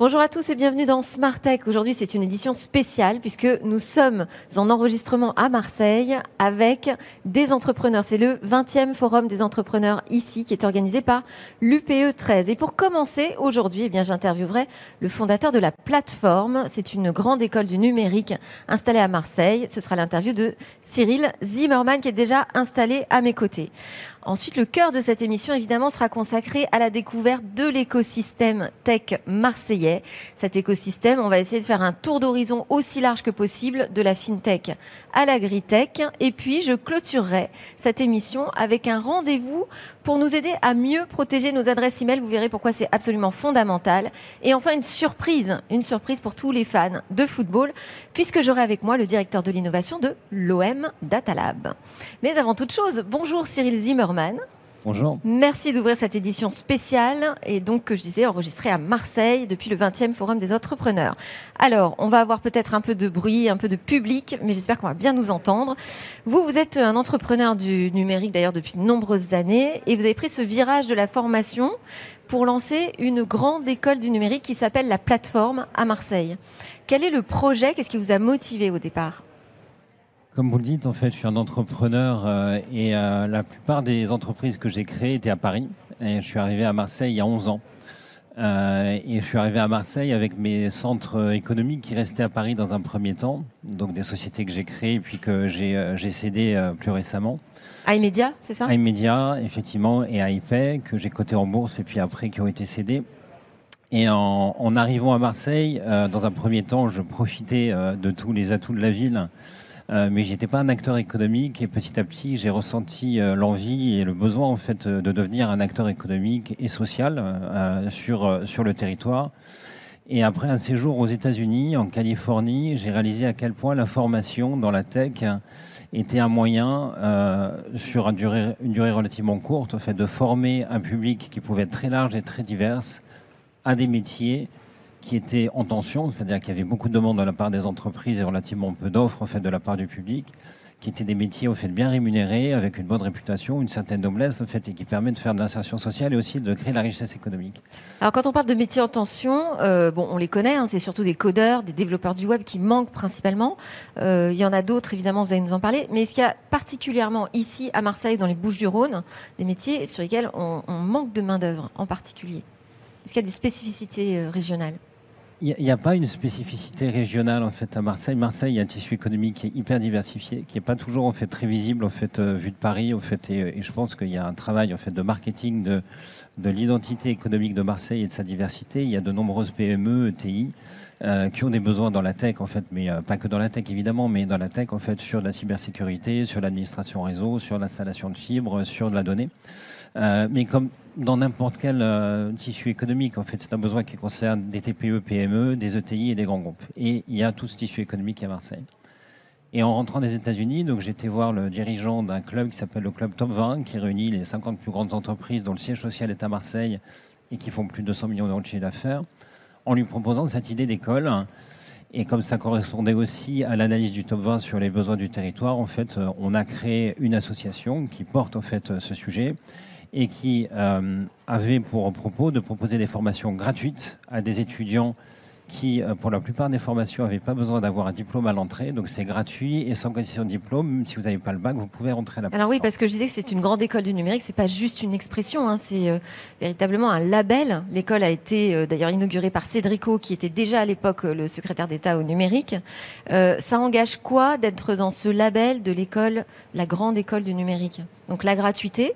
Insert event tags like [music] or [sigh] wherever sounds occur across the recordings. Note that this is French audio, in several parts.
Bonjour à tous et bienvenue dans Smart Tech. Aujourd'hui, c'est une édition spéciale puisque nous sommes en enregistrement à Marseille avec des entrepreneurs. C'est le 20e forum des entrepreneurs ici qui est organisé par l'UPE 13. Et pour commencer, aujourd'hui, eh bien, j'interviewerai le fondateur de la plateforme. C'est une grande école du numérique installée à Marseille. Ce sera l'interview de Cyril Zimmerman qui est déjà installé à mes côtés. Ensuite, le cœur de cette émission, évidemment, sera consacré à la découverte de l'écosystème tech marseillais. Cet écosystème, on va essayer de faire un tour d'horizon aussi large que possible de la fintech à l'agritech. Et puis, je clôturerai cette émission avec un rendez-vous pour nous aider à mieux protéger nos adresses email. Vous verrez pourquoi c'est absolument fondamental. Et enfin, une surprise, une surprise pour tous les fans de football, puisque j'aurai avec moi le directeur de l'innovation de l'OM Data Lab. Mais avant toute chose, bonjour Cyril Bonjour. Merci d'ouvrir cette édition spéciale et donc que je disais enregistrée à Marseille depuis le 20e Forum des entrepreneurs. Alors, on va avoir peut-être un peu de bruit, un peu de public, mais j'espère qu'on va bien nous entendre. Vous, vous êtes un entrepreneur du numérique d'ailleurs depuis de nombreuses années et vous avez pris ce virage de la formation pour lancer une grande école du numérique qui s'appelle la plateforme à Marseille. Quel est le projet? Qu'est-ce qui vous a motivé au départ? Comme vous le dites, en fait, je suis un entrepreneur euh, et euh, la plupart des entreprises que j'ai créées étaient à Paris. Et je suis arrivé à Marseille il y a 11 ans. Euh, et je suis arrivé à Marseille avec mes centres économiques qui restaient à Paris dans un premier temps. Donc des sociétés que j'ai créées puis que j'ai cédées plus récemment. iMedia, c'est ça? iMedia, effectivement, et iPay que j'ai coté en bourse et puis après qui ont été cédées. Et en, en arrivant à Marseille, dans un premier temps, je profitais de tous les atouts de la ville euh, mais j'étais pas un acteur économique et petit à petit j'ai ressenti euh, l'envie et le besoin en fait euh, de devenir un acteur économique et social sur sur le territoire. Et après un séjour aux États-Unis, en Californie, j'ai réalisé à quel point la formation dans la tech était un moyen, sur une durée, une durée relativement courte, en fait, de former un public qui pouvait être très large et très divers à des métiers qui était en tension, c'est-à-dire qu'il y avait beaucoup de demandes de la part des entreprises et relativement peu d'offres de la part du public, qui étaient des métiers au fait bien rémunérés, avec une bonne réputation, une certaine noblesse en fait, et qui permet de faire de l'insertion sociale et aussi de créer de la richesse économique. Alors quand on parle de métiers en tension, euh, bon, on les connaît, hein, c'est surtout des codeurs, des développeurs du web qui manquent principalement. Euh, il y en a d'autres évidemment, vous allez nous en parler. Mais est-ce qu'il y a particulièrement ici à Marseille, dans les Bouches-du-Rhône, des métiers sur lesquels on, on manque de main d'œuvre en particulier Est-ce qu'il y a des spécificités euh, régionales? Il n'y a, pas une spécificité régionale en fait à Marseille. Marseille, il y a un tissu économique qui est hyper diversifié, qui n'est pas toujours en fait très visible en fait euh, vu de Paris. En fait, et, je pense qu'il y a un travail en fait de marketing de, de l'identité économique de Marseille et de sa diversité. Il y a de nombreuses PME, ETI. Euh, qui ont des besoins dans la tech en fait, mais euh, pas que dans la tech évidemment, mais dans la tech en fait sur la cybersécurité, sur l'administration réseau, sur l'installation de fibres, sur de la donnée. Euh, mais comme dans n'importe quel euh, tissu économique, en fait, c'est un besoin qui concerne des TPE, PME, des ETI et des grands groupes. Et il y a tout ce tissu économique à Marseille. Et en rentrant des États-Unis, donc j'étais voir le dirigeant d'un club qui s'appelle le Club Top 20, qui réunit les 50 plus grandes entreprises dont le siège social est à Marseille et qui font plus de 200 millions d'euros de chiffre d'affaires, en lui proposant cette idée d'école. Et comme ça correspondait aussi à l'analyse du top 20 sur les besoins du territoire, en fait, euh, on a créé une association qui porte en fait ce sujet et qui euh, avait pour propos de proposer des formations gratuites à des étudiants qui, euh, pour la plupart des formations, n'avaient pas besoin d'avoir un diplôme à l'entrée. Donc c'est gratuit et sans condition de diplôme. Même si vous n'avez pas le bac, vous pouvez rentrer là-bas. Alors oui, parce que je disais que c'est une grande école du numérique. C'est pas juste une expression, hein, c'est euh, véritablement un label. L'école a été d'ailleurs inaugurée par Cédrico, qui était déjà à l'époque le secrétaire d'État au numérique. ça engage quoi d'être dans ce label de l'école, la grande école du numérique? Donc la gratuité,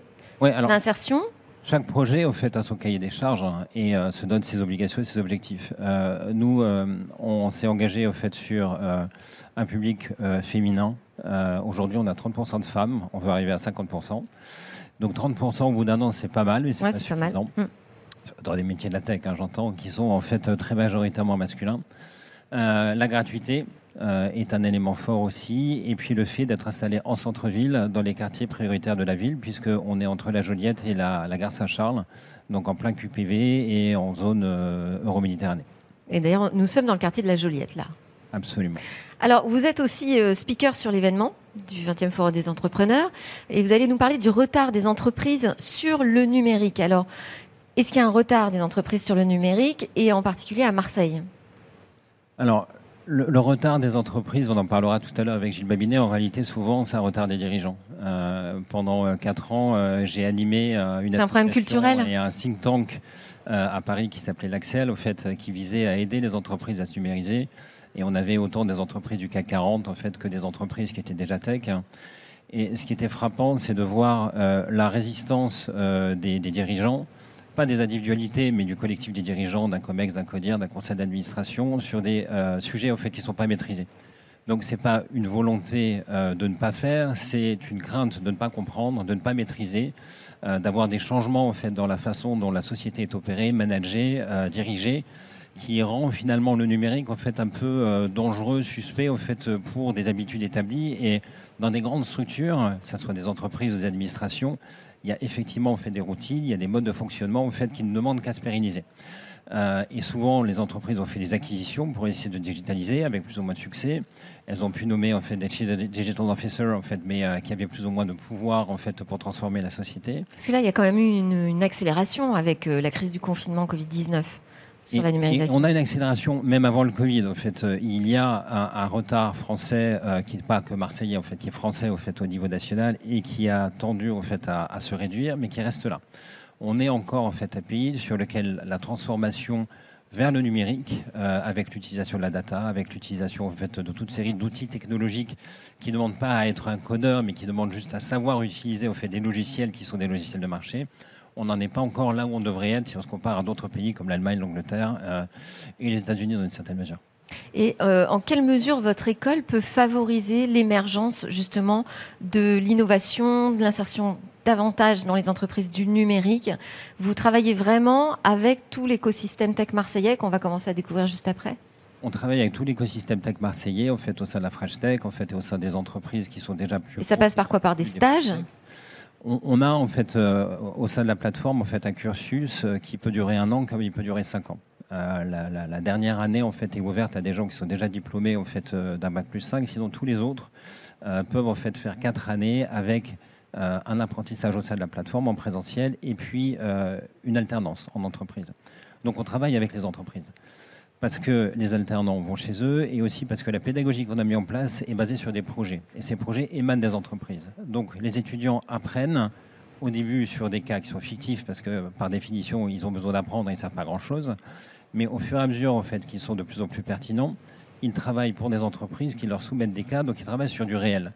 chaque projet, au fait, a son cahier des charges hein, et euh, se donne ses obligations et ses objectifs. Euh, nous, euh, on s'est engagé, au fait, sur un public féminin. Aujourd'hui, on a 30% de femmes. On veut arriver à 50%. Donc 30% au bout d'un an, c'est pas mal, mais c'est pas suffisant. Mm. Dans des métiers de la tech, hein, j'entends, qui sont en fait très majoritairement masculins. la gratuité, euh, est un élément fort aussi. Et puis le fait d'être installé en centre-ville, dans les quartiers prioritaires de la ville, puisqu'on est entre la Joliette et la, gare Saint-Charles, donc en plein QPV et en zone euh, euro-méditerranée. Et d'ailleurs, nous sommes dans le quartier de la Joliette, là. Absolument. Alors, vous êtes aussi euh, speaker sur l'événement du 20e Forum des entrepreneurs et vous allez nous parler du retard des entreprises sur le numérique. Alors, Est-ce qu'il y a un retard des entreprises sur le numérique et en particulier à Marseille? Alors, le, retard des entreprises, on en parlera tout à l'heure avec Gilles Babinet, en réalité, souvent, c'est un retard des dirigeants. Euh, pendant euh, quatre ans, euh, j'ai animé une un problème culturel et un think tank à Paris qui s'appelait l'Axel, au fait, qui visait à aider les entreprises à se numériser. Et on avait autant des entreprises du CAC 40, en fait, que des entreprises qui étaient déjà tech. Et ce qui était frappant, c'est de voir la résistance des, des dirigeants pas des individualités, mais du collectif des dirigeants, d'un COMEX, d'un CODIR, d'un conseil d'administration, sur des euh, sujets au fait qui ne sont pas maîtrisés. Donc ce n'est pas une volonté euh, de ne pas faire, c'est une crainte de ne pas comprendre, de ne pas maîtriser, euh, d'avoir des changements en fait dans la façon dont la société est opérée, managée, dirigée, qui rend finalement le numérique fait un peu dangereux, suspect en fait pour des habitudes établies et dans des grandes structures, que ce soit des entreprises ou des administrations, il y a effectivement fait des routines, il y a des modes de fonctionnement en fait, qui ne demandent qu'à se pérenniser. Euh, et souvent, les entreprises ont fait des acquisitions pour essayer de digitaliser avec plus ou moins de succès. Elles ont pu nommer en fait des digital officers en fait, mais euh, qui avaient plus ou moins de pouvoir en fait pour transformer la société. Parce que là, il y a quand même eu une, accélération avec euh, la crise du confinement Covid 19 sur la numérisation. on a une accélération même avant le Covid. En fait, euh, il y a un, retard français euh, qui n'est pas que marseillais, en fait, qui est français au fait au niveau national et qui a tendu en fait à, se réduire, mais qui reste là. On est encore en fait un pays sur lequel la transformation vers le numérique, euh, avec l'utilisation de la data, avec l'utilisation en fait, de toute série d'outils technologiques qui ne demandent pas à être un codeur, mais qui demandent juste à savoir utiliser au fait, des logiciels qui sont des logiciels de marché on n'en est pas encore là où on devrait être si on se compare à d'autres pays comme l'Allemagne, l'Angleterre euh, et les États-Unis dans une certaine mesure. Et euh, en quelle mesure votre école peut favoriser l'émergence justement de l'innovation, de l'insertion davantage dans les entreprises du numérique? Vous travaillez vraiment avec tout l'écosystème tech marseillais qu'on va commencer à découvrir juste après? On travaille avec tout l'écosystème tech marseillais, en fait, au sein de la French Tech, en fait, et au sein des entreprises qui sont déjà plus. Et ça passe par quoi? Par des stages? On, a en fait euh, au sein de la plateforme un cursus euh, qui peut durer un an comme il peut durer cinq ans. Euh, la, dernière année en fait est ouverte à des gens qui sont déjà diplômés en fait d'un bac plus 5, sinon tous les autres peuvent en fait faire quatre années avec un apprentissage au sein de la plateforme en présentiel et puis une alternance en entreprise. Donc on travaille avec les entreprises parce que les alternants vont chez eux et aussi parce que la pédagogie qu'on a mis en place est basée sur des projets. Et ces projets émanent des entreprises. Donc les étudiants apprennent au début sur des cas qui sont fictifs parce que par définition ils ont besoin d'apprendre et ils ne savent pas grand-chose. Mais au fur et à mesure en fait qu'ils sont de plus en plus pertinents, ils travaillent pour des entreprises qui leur soumettent des cas, donc ils travaillent sur du réel.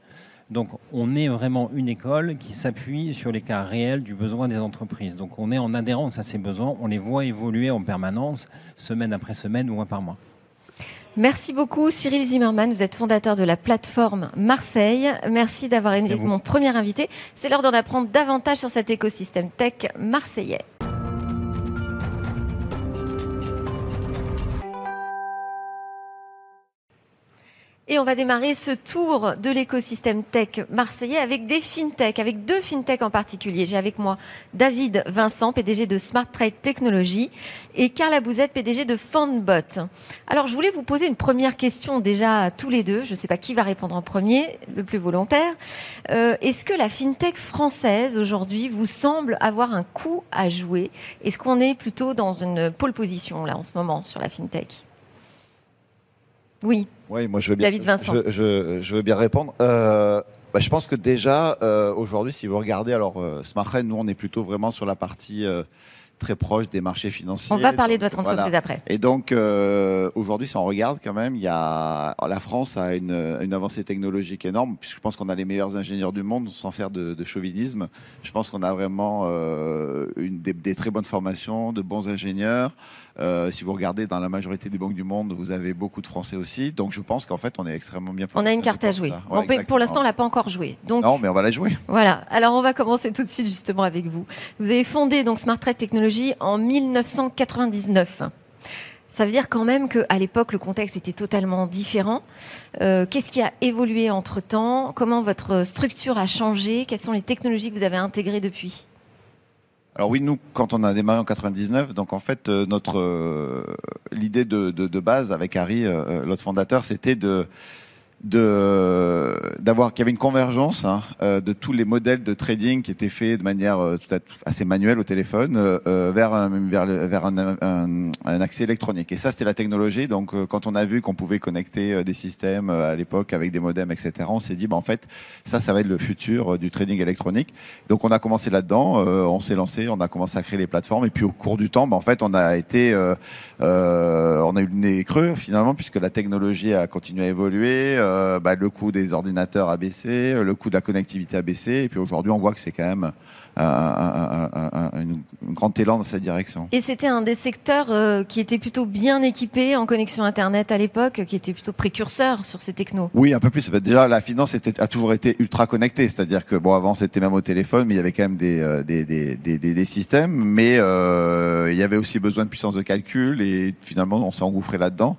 Donc on est vraiment une école qui s'appuie sur les cas réels du besoin des entreprises. Donc on est en adhérence à ces besoins, on les voit évoluer en permanence, semaine après semaine, mois par mois. Merci beaucoup Cyril Zimmerman, vous êtes fondateur de la plateforme Marseille. Merci d'avoir été mon premier invité. C'est l'heure d'en apprendre davantage sur cet écosystème tech marseillais. Et on va démarrer ce tour de l'écosystème tech marseillais avec des fintech, avec deux fintech en particulier. J'ai avec moi David Vincent, PDG de Smart Trade Technology, et Carla Bouzette, PDG de Fundbot. Alors, je voulais vous poser une première question déjà à tous les deux. Je ne sais pas qui va répondre en premier, le plus volontaire. Euh, Est-ce que la fintech française aujourd'hui vous semble avoir un coup à jouer? Est-ce qu'on est plutôt dans une pole position là en ce moment sur la fintech? Oui. Oui, moi je veux bien. David Vincent. Je, veux bien répondre. Euh, bah, je pense que déjà euh, aujourd'hui, si vous regardez, alors euh, nous on est plutôt vraiment sur la partie euh, très proche des marchés financiers. On va parler de votre entreprise après. Et donc euh, aujourd'hui, si on regarde quand même, il y a la France a une, une avancée technologique énorme, puisque je pense qu'on a les meilleurs ingénieurs du monde, sans faire de, de chauvinisme. Je pense qu'on a vraiment euh, une, des, des, très bonnes formations, de bons ingénieurs. Euh, si vous regardez dans la majorité des banques du monde, vous avez beaucoup de Français aussi. Donc je pense qu'en fait, on est extrêmement bien. On a une carte à jouer. pour l'instant, on l'a pas encore joué. Donc non, mais on va la jouer. Voilà. Alors on va commencer tout de suite justement avec vous. Vous avez fondé donc Smart Trade Technologies en 1999. Ça veut dire quand même qu'à l'époque, le contexte était totalement différent. Euh, qu'est-ce qui a évolué entre-temps? Comment votre structure a changé? Quelles sont les technologies que vous avez intégrées depuis? Alors oui, nous, quand on a démarré en 99, donc en fait, euh, notre euh, l'idée de, base avec Harry, l'autre fondateur, c'était de de d'avoir qu'il y avait une convergence hein, euh, de tous les modèles de trading qui étaient faits de manière euh, tout à, assez manuelle au téléphone euh, euh, vers un, vers, vers un, un, accès électronique. Et ça c'était la technologie. Donc euh, quand on a vu qu'on pouvait connecter euh, des systèmes à l'époque avec des modems etc on s'est dit bah, en fait ça ça va être le futur du trading électronique. Donc on a commencé là-dedans on s'est lancé on a commencé à créer les plateformes. Et puis au cours du temps bah, en fait on a été on a eu le nez creux finalement puisque la technologie a continué à évoluer euh, bah, le coût des ordinateurs a baissé, le coût de la connectivité a baissé, et puis aujourd'hui on voit que c'est quand même un, grand élan dans cette direction. Et c'était un des secteurs euh, qui était plutôt bien équipé en connexion Internet à l'époque, qui était plutôt précurseur sur ces technos. Oui, un peu plus. Déjà, la finance était, a toujours été ultra connectée, c'est-à-dire que bon, avant c'était même au téléphone, mais il y avait quand même des, euh, des, des, des, des, systèmes, mais il y avait aussi besoin de puissance de calcul, et finalement on s'est engouffré là-dedans.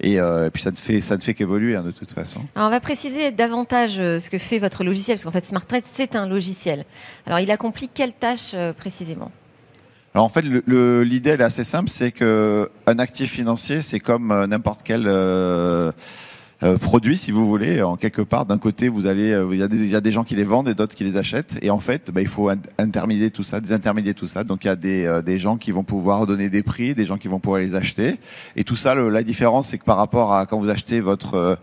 Et, euh, et, puis ça ne fait ça ne fait qu'évoluer hein, de toute façon. Alors on va préciser davantage euh, ce que fait votre logiciel parce qu'en fait Smart Trade c'est un logiciel. Alors il accomplit quelle tâche euh, précisément? Alors en fait, l'idée elle est assez simple, c'est que un actif financier, c'est comme n'importe quel euh, euh, produits, si vous voulez. En quelque part, d'un côté, vous allez, euh, il y, a des, il y a des gens qui les vendent et d'autres qui les achètent. Et en fait, bah, il faut intermédier tout ça, désintermédier tout ça. Donc il y a des, euh, des gens qui vont pouvoir donner des prix, des gens qui vont pouvoir les acheter. Et tout ça, le, la différence, c'est que par rapport à quand vous achetez votre euh,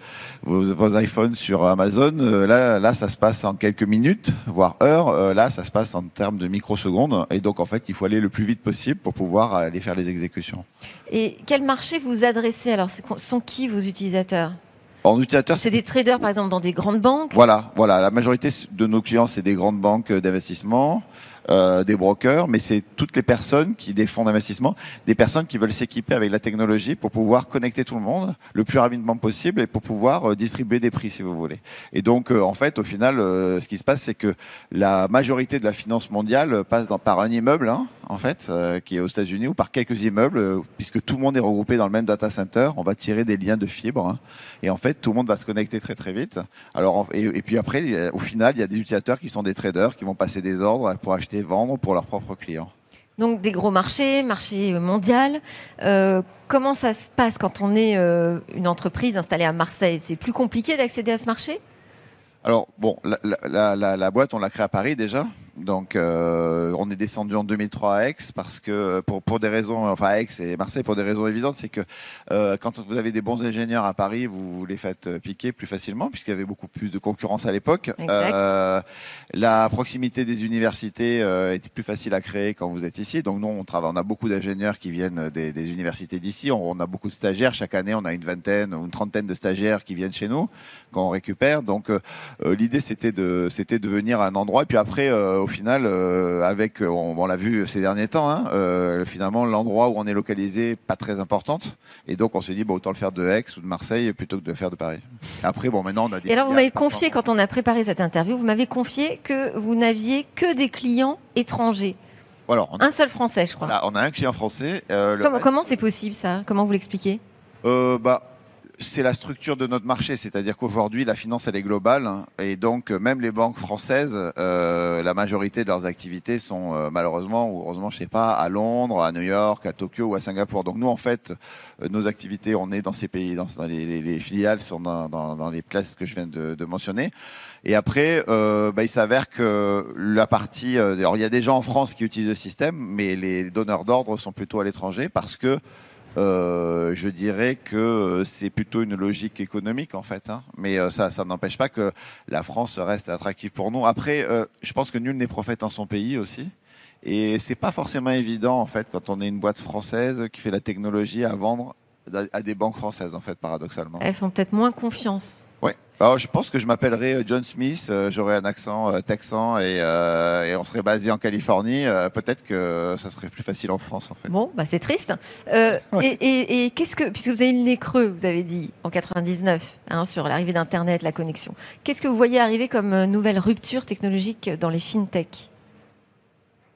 vos, vos, iPhones sur Amazon, euh, là, là, ça se passe en quelques minutes, voire heures. là, ça se passe en termes de microsecondes. Et donc, en fait, il faut aller le plus vite possible pour pouvoir aller faire les exécutions. Et quel marché vous adressez? Alors, sont qui vos utilisateurs? En utilisateur, c'est des traders par exemple dans des grandes banques. Voilà, voilà. La majorité de nos clients, c'est des grandes banques d'investissement euh, des brokers, mais c'est toutes les personnes qui des fonds d'investissement, des personnes qui veulent s'équiper avec la technologie pour pouvoir connecter tout le monde le plus rapidement possible et pour pouvoir euh, distribuer des prix, si vous voulez. Et donc, euh, en fait, au final, euh, ce qui se passe, c'est que la majorité de la finance mondiale passe dans, par un immeuble, hein, en fait, euh, qui est aux États-Unis, ou par quelques immeubles, euh, puisque tout le monde est regroupé dans le même data center. On va tirer des liens de fibres, hein, et en fait, tout le monde va se connecter très très vite. Alors, et, et puis après, au final, il y a des utilisateurs qui sont des traders qui vont passer des ordres pour acheter, vendre pour leurs propres clients. Donc des gros marchés, marché mondial. Euh, comment ça se passe quand on est une entreprise installée à Marseille? C'est plus compliqué d'accéder à ce marché? Alors bon, la, la, la, la boîte, on l'a créée à Paris déjà. Donc, euh, on est descendu en 2003 à Aix parce que pour pour des raisons, enfin à Aix et Marseille pour des raisons évidentes, c'est que euh, quand vous avez des bons ingénieurs à Paris, vous, vous les faites piquer plus facilement puisqu'il y avait beaucoup plus de concurrence à l'époque. Euh, la proximité des universités euh, est plus facile à créer quand vous êtes ici. Donc nous, on travaille, on a beaucoup d'ingénieurs qui viennent des, des universités d'ici. On, on, a beaucoup de stagiaires chaque année. On a une vingtaine ou une trentaine de stagiaires qui viennent chez nous quand on récupère. Donc euh, l'idée c'était de c'était de venir à un endroit et puis après au final, euh, avec, on, on l'a vu ces derniers temps, hein, euh, finalement, l'endroit où on est localisé, pas très importante. Et donc, on s'est dit, bon, autant le faire de Aix ou de Marseille plutôt que de le faire de Paris. Après, bon, maintenant, on a des. Et alors, vous m'avez confié, quand on a préparé cette interview, vous m'avez confié que vous n'aviez que des clients étrangers. Alors, un seul français, je crois. On a un client français. Euh, comment comment c'est possible, ça? Comment vous l'expliquez? Euh, bah, c'est la structure de notre marché, c'est-à-dire qu'aujourd'hui la finance elle est globale hein, et donc même les banques françaises, euh, la majorité de leurs activités sont euh, malheureusement ou heureusement je sais pas à Londres, à New York, à Tokyo ou à Singapour. Donc nous en fait euh, nos activités on est dans ces pays, dans, les, les, les, filiales sont dans, les places que je viens de, mentionner. Et après, euh, bah, il s'avère que la partie, alors il y a des gens en France qui utilisent le système, mais les donneurs d'ordre sont plutôt à l'étranger parce que euh, je dirais que c'est plutôt une logique économique en fait, hein. mais euh, ça, ça n'empêche pas que la France reste attractive pour nous. Après, euh, je pense que nul n'est prophète en son pays aussi, et c'est pas forcément évident en fait quand on est une boîte française qui fait la technologie à vendre à des banques françaises en fait, paradoxalement. Elles font peut-être moins confiance. Ouais. Alors, je pense que je m'appellerais John Smith, euh, j'aurais un accent euh, texan et, euh, et, on serait basé en Californie. Peut-être que ça serait plus facile en France, en fait. Bon, bah c'est triste. Ouais. Et, et, et qu'est-ce que, puisque vous avez le nez creux, vous avez dit en 99 hein, sur l'arrivée d'Internet, la connexion. Qu'est-ce que vous voyez arriver comme nouvelle rupture technologique dans les fintech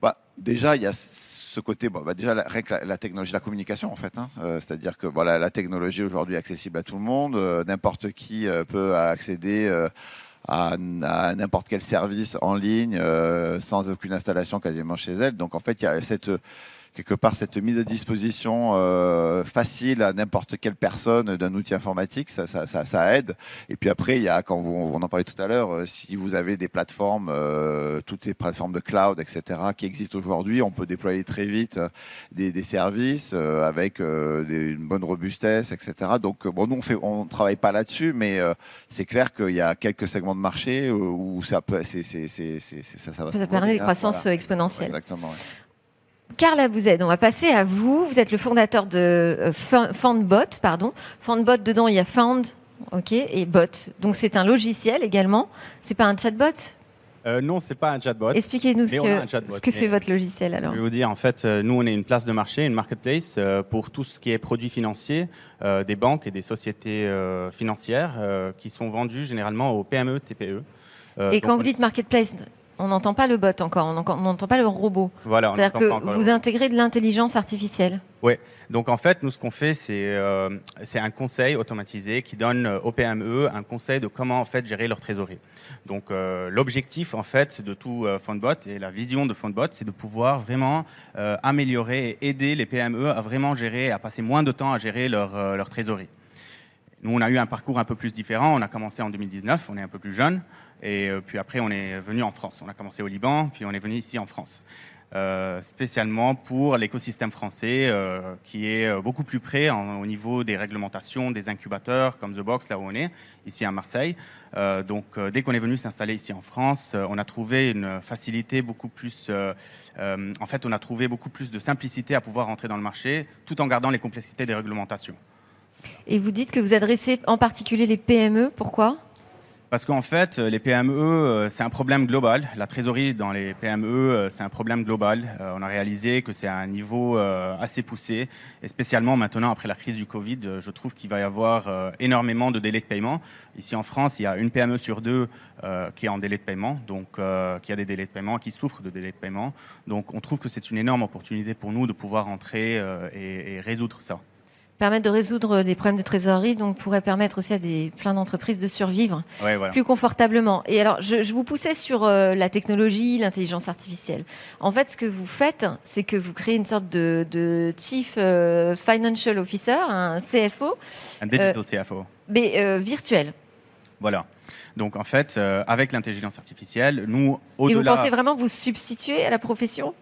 bah, déjà, il y a côté, bah déjà la, la, technologie, la communication en fait, hein, euh, c'est-à-dire que voilà, la technologie aujourd'hui est accessible à tout le monde, euh, n'importe qui euh, peut accéder à n'importe quel service en ligne sans aucune installation quasiment chez elle. Donc en fait, il y a cette quelque part cette mise à disposition euh, facile à n'importe quelle personne d'un outil informatique, ça, ça, ça, ça, aide. Et puis après, il y a, quand vous, on en parlait tout à l'heure, euh, si vous avez des plateformes, euh, toutes les plateformes de cloud, etc., qui existent aujourd'hui, on peut déployer très vite euh, des, des services euh, avec euh, des, une bonne robustesse, etc. Donc bon, nous on fait, on travaille pas là-dessus, mais c'est clair qu'il y a quelques segments de marché où ça peut, c'est, c'est, c'est, ça, ça va. Ça permet des croissances voilà. exponentielles. Exactement. Ouais. Carla Bouzed, on va passer à vous. Vous êtes le fondateur de euh, Foundbot, pardon. Foundbot, dedans, il y a Found, ok, et Bot. Donc c'est un logiciel également. C'est pas un chatbot euh, non, c'est pas un chatbot. Expliquez-nous ce que, ce que fait votre logiciel alors. Je vais vous dire, en fait, euh, nous, on est une place de marché, une marketplace euh, pour tout ce qui est produits financiers euh, des banques et des sociétés financières qui sont vendus généralement aux PME, TPE. et quand vous dites marketplace, on n'entend pas le bot encore, on n'entend pas le robot. Voilà, C'est-à-dire que vous intégrez de l'intelligence artificielle. Oui, donc en fait, nous, ce qu'on fait, c'est euh, un conseil automatisé qui donne aux PME un conseil de comment en fait gérer leur trésorerie. Donc euh, l'objectif en fait de tout euh, Fundbot et la vision de Fundbot, c'est de pouvoir vraiment euh, améliorer et aider les PME à vraiment gérer, à passer moins de temps à gérer leur, euh, leur trésorerie. Nous, on a eu un parcours un peu plus différent. On a commencé en 2019, on est un peu plus jeune. Et euh, puis après, on est venu en France. On a commencé au Liban, puis on est venu ici en France. Euh, spécialement pour l'écosystème français euh, qui est beaucoup plus près au niveau des réglementations, des incubateurs comme The Box, là où on est, ici à Marseille. Donc dès qu'on est venu s'installer ici en France, on a trouvé une facilité beaucoup plus... en fait, on a trouvé beaucoup plus de simplicité à pouvoir entrer dans le marché tout en gardant les complexités des réglementations. Et vous dites que vous adressez en particulier les PME, pourquoi? Parce qu'en fait, les PME, c'est un problème global. La trésorerie dans les PME, c'est un problème global. On a réalisé que c'est à un niveau assez poussé. Et spécialement maintenant, après la crise du Covid, je trouve qu'il va y avoir énormément de délais de paiement. Ici en France, il y a une PME sur deux qui est en délai de paiement, donc qui a des délais de paiement, qui souffre de délais de paiement. Donc on trouve que c'est une énorme opportunité pour nous de pouvoir entrer et résoudre ça permettre de résoudre des problèmes de trésorerie, donc pourrait permettre aussi à des plein d'entreprises de survivre ouais, voilà. plus confortablement. Et alors, je, je vous poussais sur euh, la technologie, l'intelligence artificielle. En fait, ce que vous faites, c'est que vous créez une sorte de, de chief euh, financial officer, un CFO, un digital euh, CFO, mais virtuel. Voilà. Donc en fait, avec l'intelligence artificielle, nous au-delà. Et vous pensez vraiment vous substituer à la profession?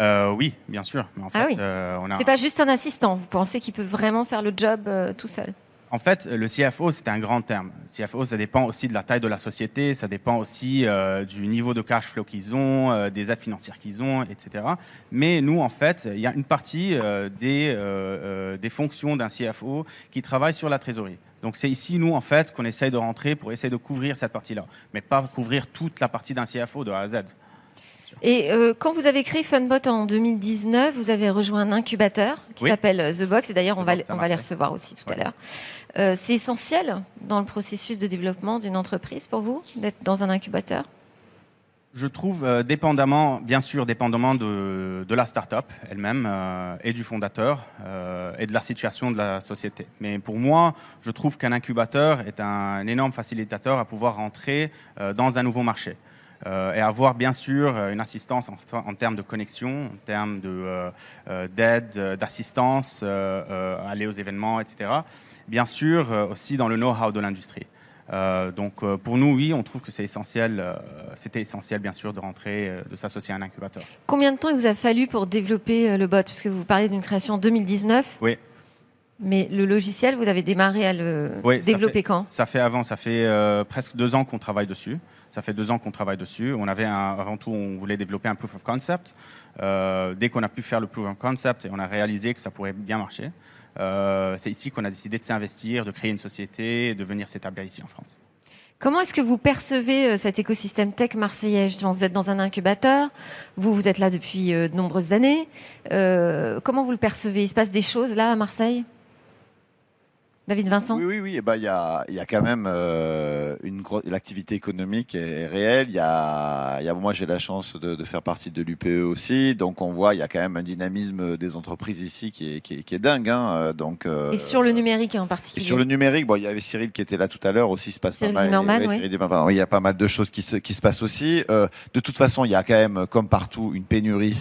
Euh, oui, bien sûr. Mais en ah fait, oui. euh, on a... C'est pas juste un assistant. Vous pensez qu'il peut vraiment faire le job euh, tout seul? En fait, le CFO, c'est un grand terme. CFO, ça dépend aussi de la taille de la société, ça dépend aussi euh, du niveau de cash flow qu'ils ont, euh, des aides financières qu'ils ont, etc. Mais nous, en fait, il y a une partie euh, des, des fonctions d'un CFO qui travaille sur la trésorerie. Donc c'est ici, nous, en fait, qu'on essaye de rentrer pour essayer de couvrir cette partie-là, mais pas couvrir toute la partie d'un CFO de A à Z. Et euh, quand vous avez créé Funbot en 2019, vous avez rejoint un incubateur qui Oui. s'appelle The Box. Et d'ailleurs, on, va, on va les recevoir aussi tout à l'heure. Euh, c'est essentiel dans le processus de développement d'une entreprise pour vous d'être dans un incubateur? Je trouve, euh, dépendamment, bien sûr, dépendamment de, de la start-up elle-même euh, et du fondateur euh, et de la situation de la société. Mais pour moi, je trouve qu'un incubateur est un, énorme facilitateur à pouvoir rentrer euh, dans un nouveau marché. Euh, et avoir bien sûr euh, une assistance en, en termes de connexion, en termes euh, d'aide, euh, d'assistance, aller aux événements, etc. Bien sûr aussi dans le know-how de l'industrie. Donc pour nous, oui, on trouve que c'est essentiel. C'était essentiel, bien sûr, de rentrer, de s'associer à un incubateur. Combien de temps il vous a fallu pour développer le bot? Parce que vous parlez d'une création en 2019. Oui. Mais le logiciel, vous avez démarré à le Oui, ça développer fait- quand? Ça fait avant, ça fait euh, presque deux ans qu'on travaille dessus. Ça fait deux ans qu'on travaille dessus. On avait un, avant tout, on voulait développer un proof of concept. Euh, dès qu'on a pu faire le proof of concept et on a réalisé que ça pourrait bien marcher, euh, c'est ici qu'on a décidé de s'investir, de créer une société et de venir s'établir ici en France. Comment est-ce que vous percevez cet écosystème tech marseillais? Justement, vous êtes dans un incubateur, vous, vous êtes là depuis de nombreuses années. Comment vous le percevez? Il se passe des choses là à Marseille? David Vincent Oui, oui, oui. Eh ben, il y a, y a quand même euh, une l'activité économique est réelle. Y a, y a moi j'ai la chance de, de faire partie de l'UPE aussi, donc on voit il y a quand même un dynamisme des entreprises ici qui est, qui est, qui est dingue. Hein. Donc euh, Et sur le numérique en et particulier sur le numérique, bon, il y avait Cyril qui était là tout à l'heure aussi, il se passe Cyril pas mal. Ouais. Oui, il y a pas mal de choses qui se, qui se passent aussi. Euh, de toute façon, il y a quand même, comme partout, une pénurie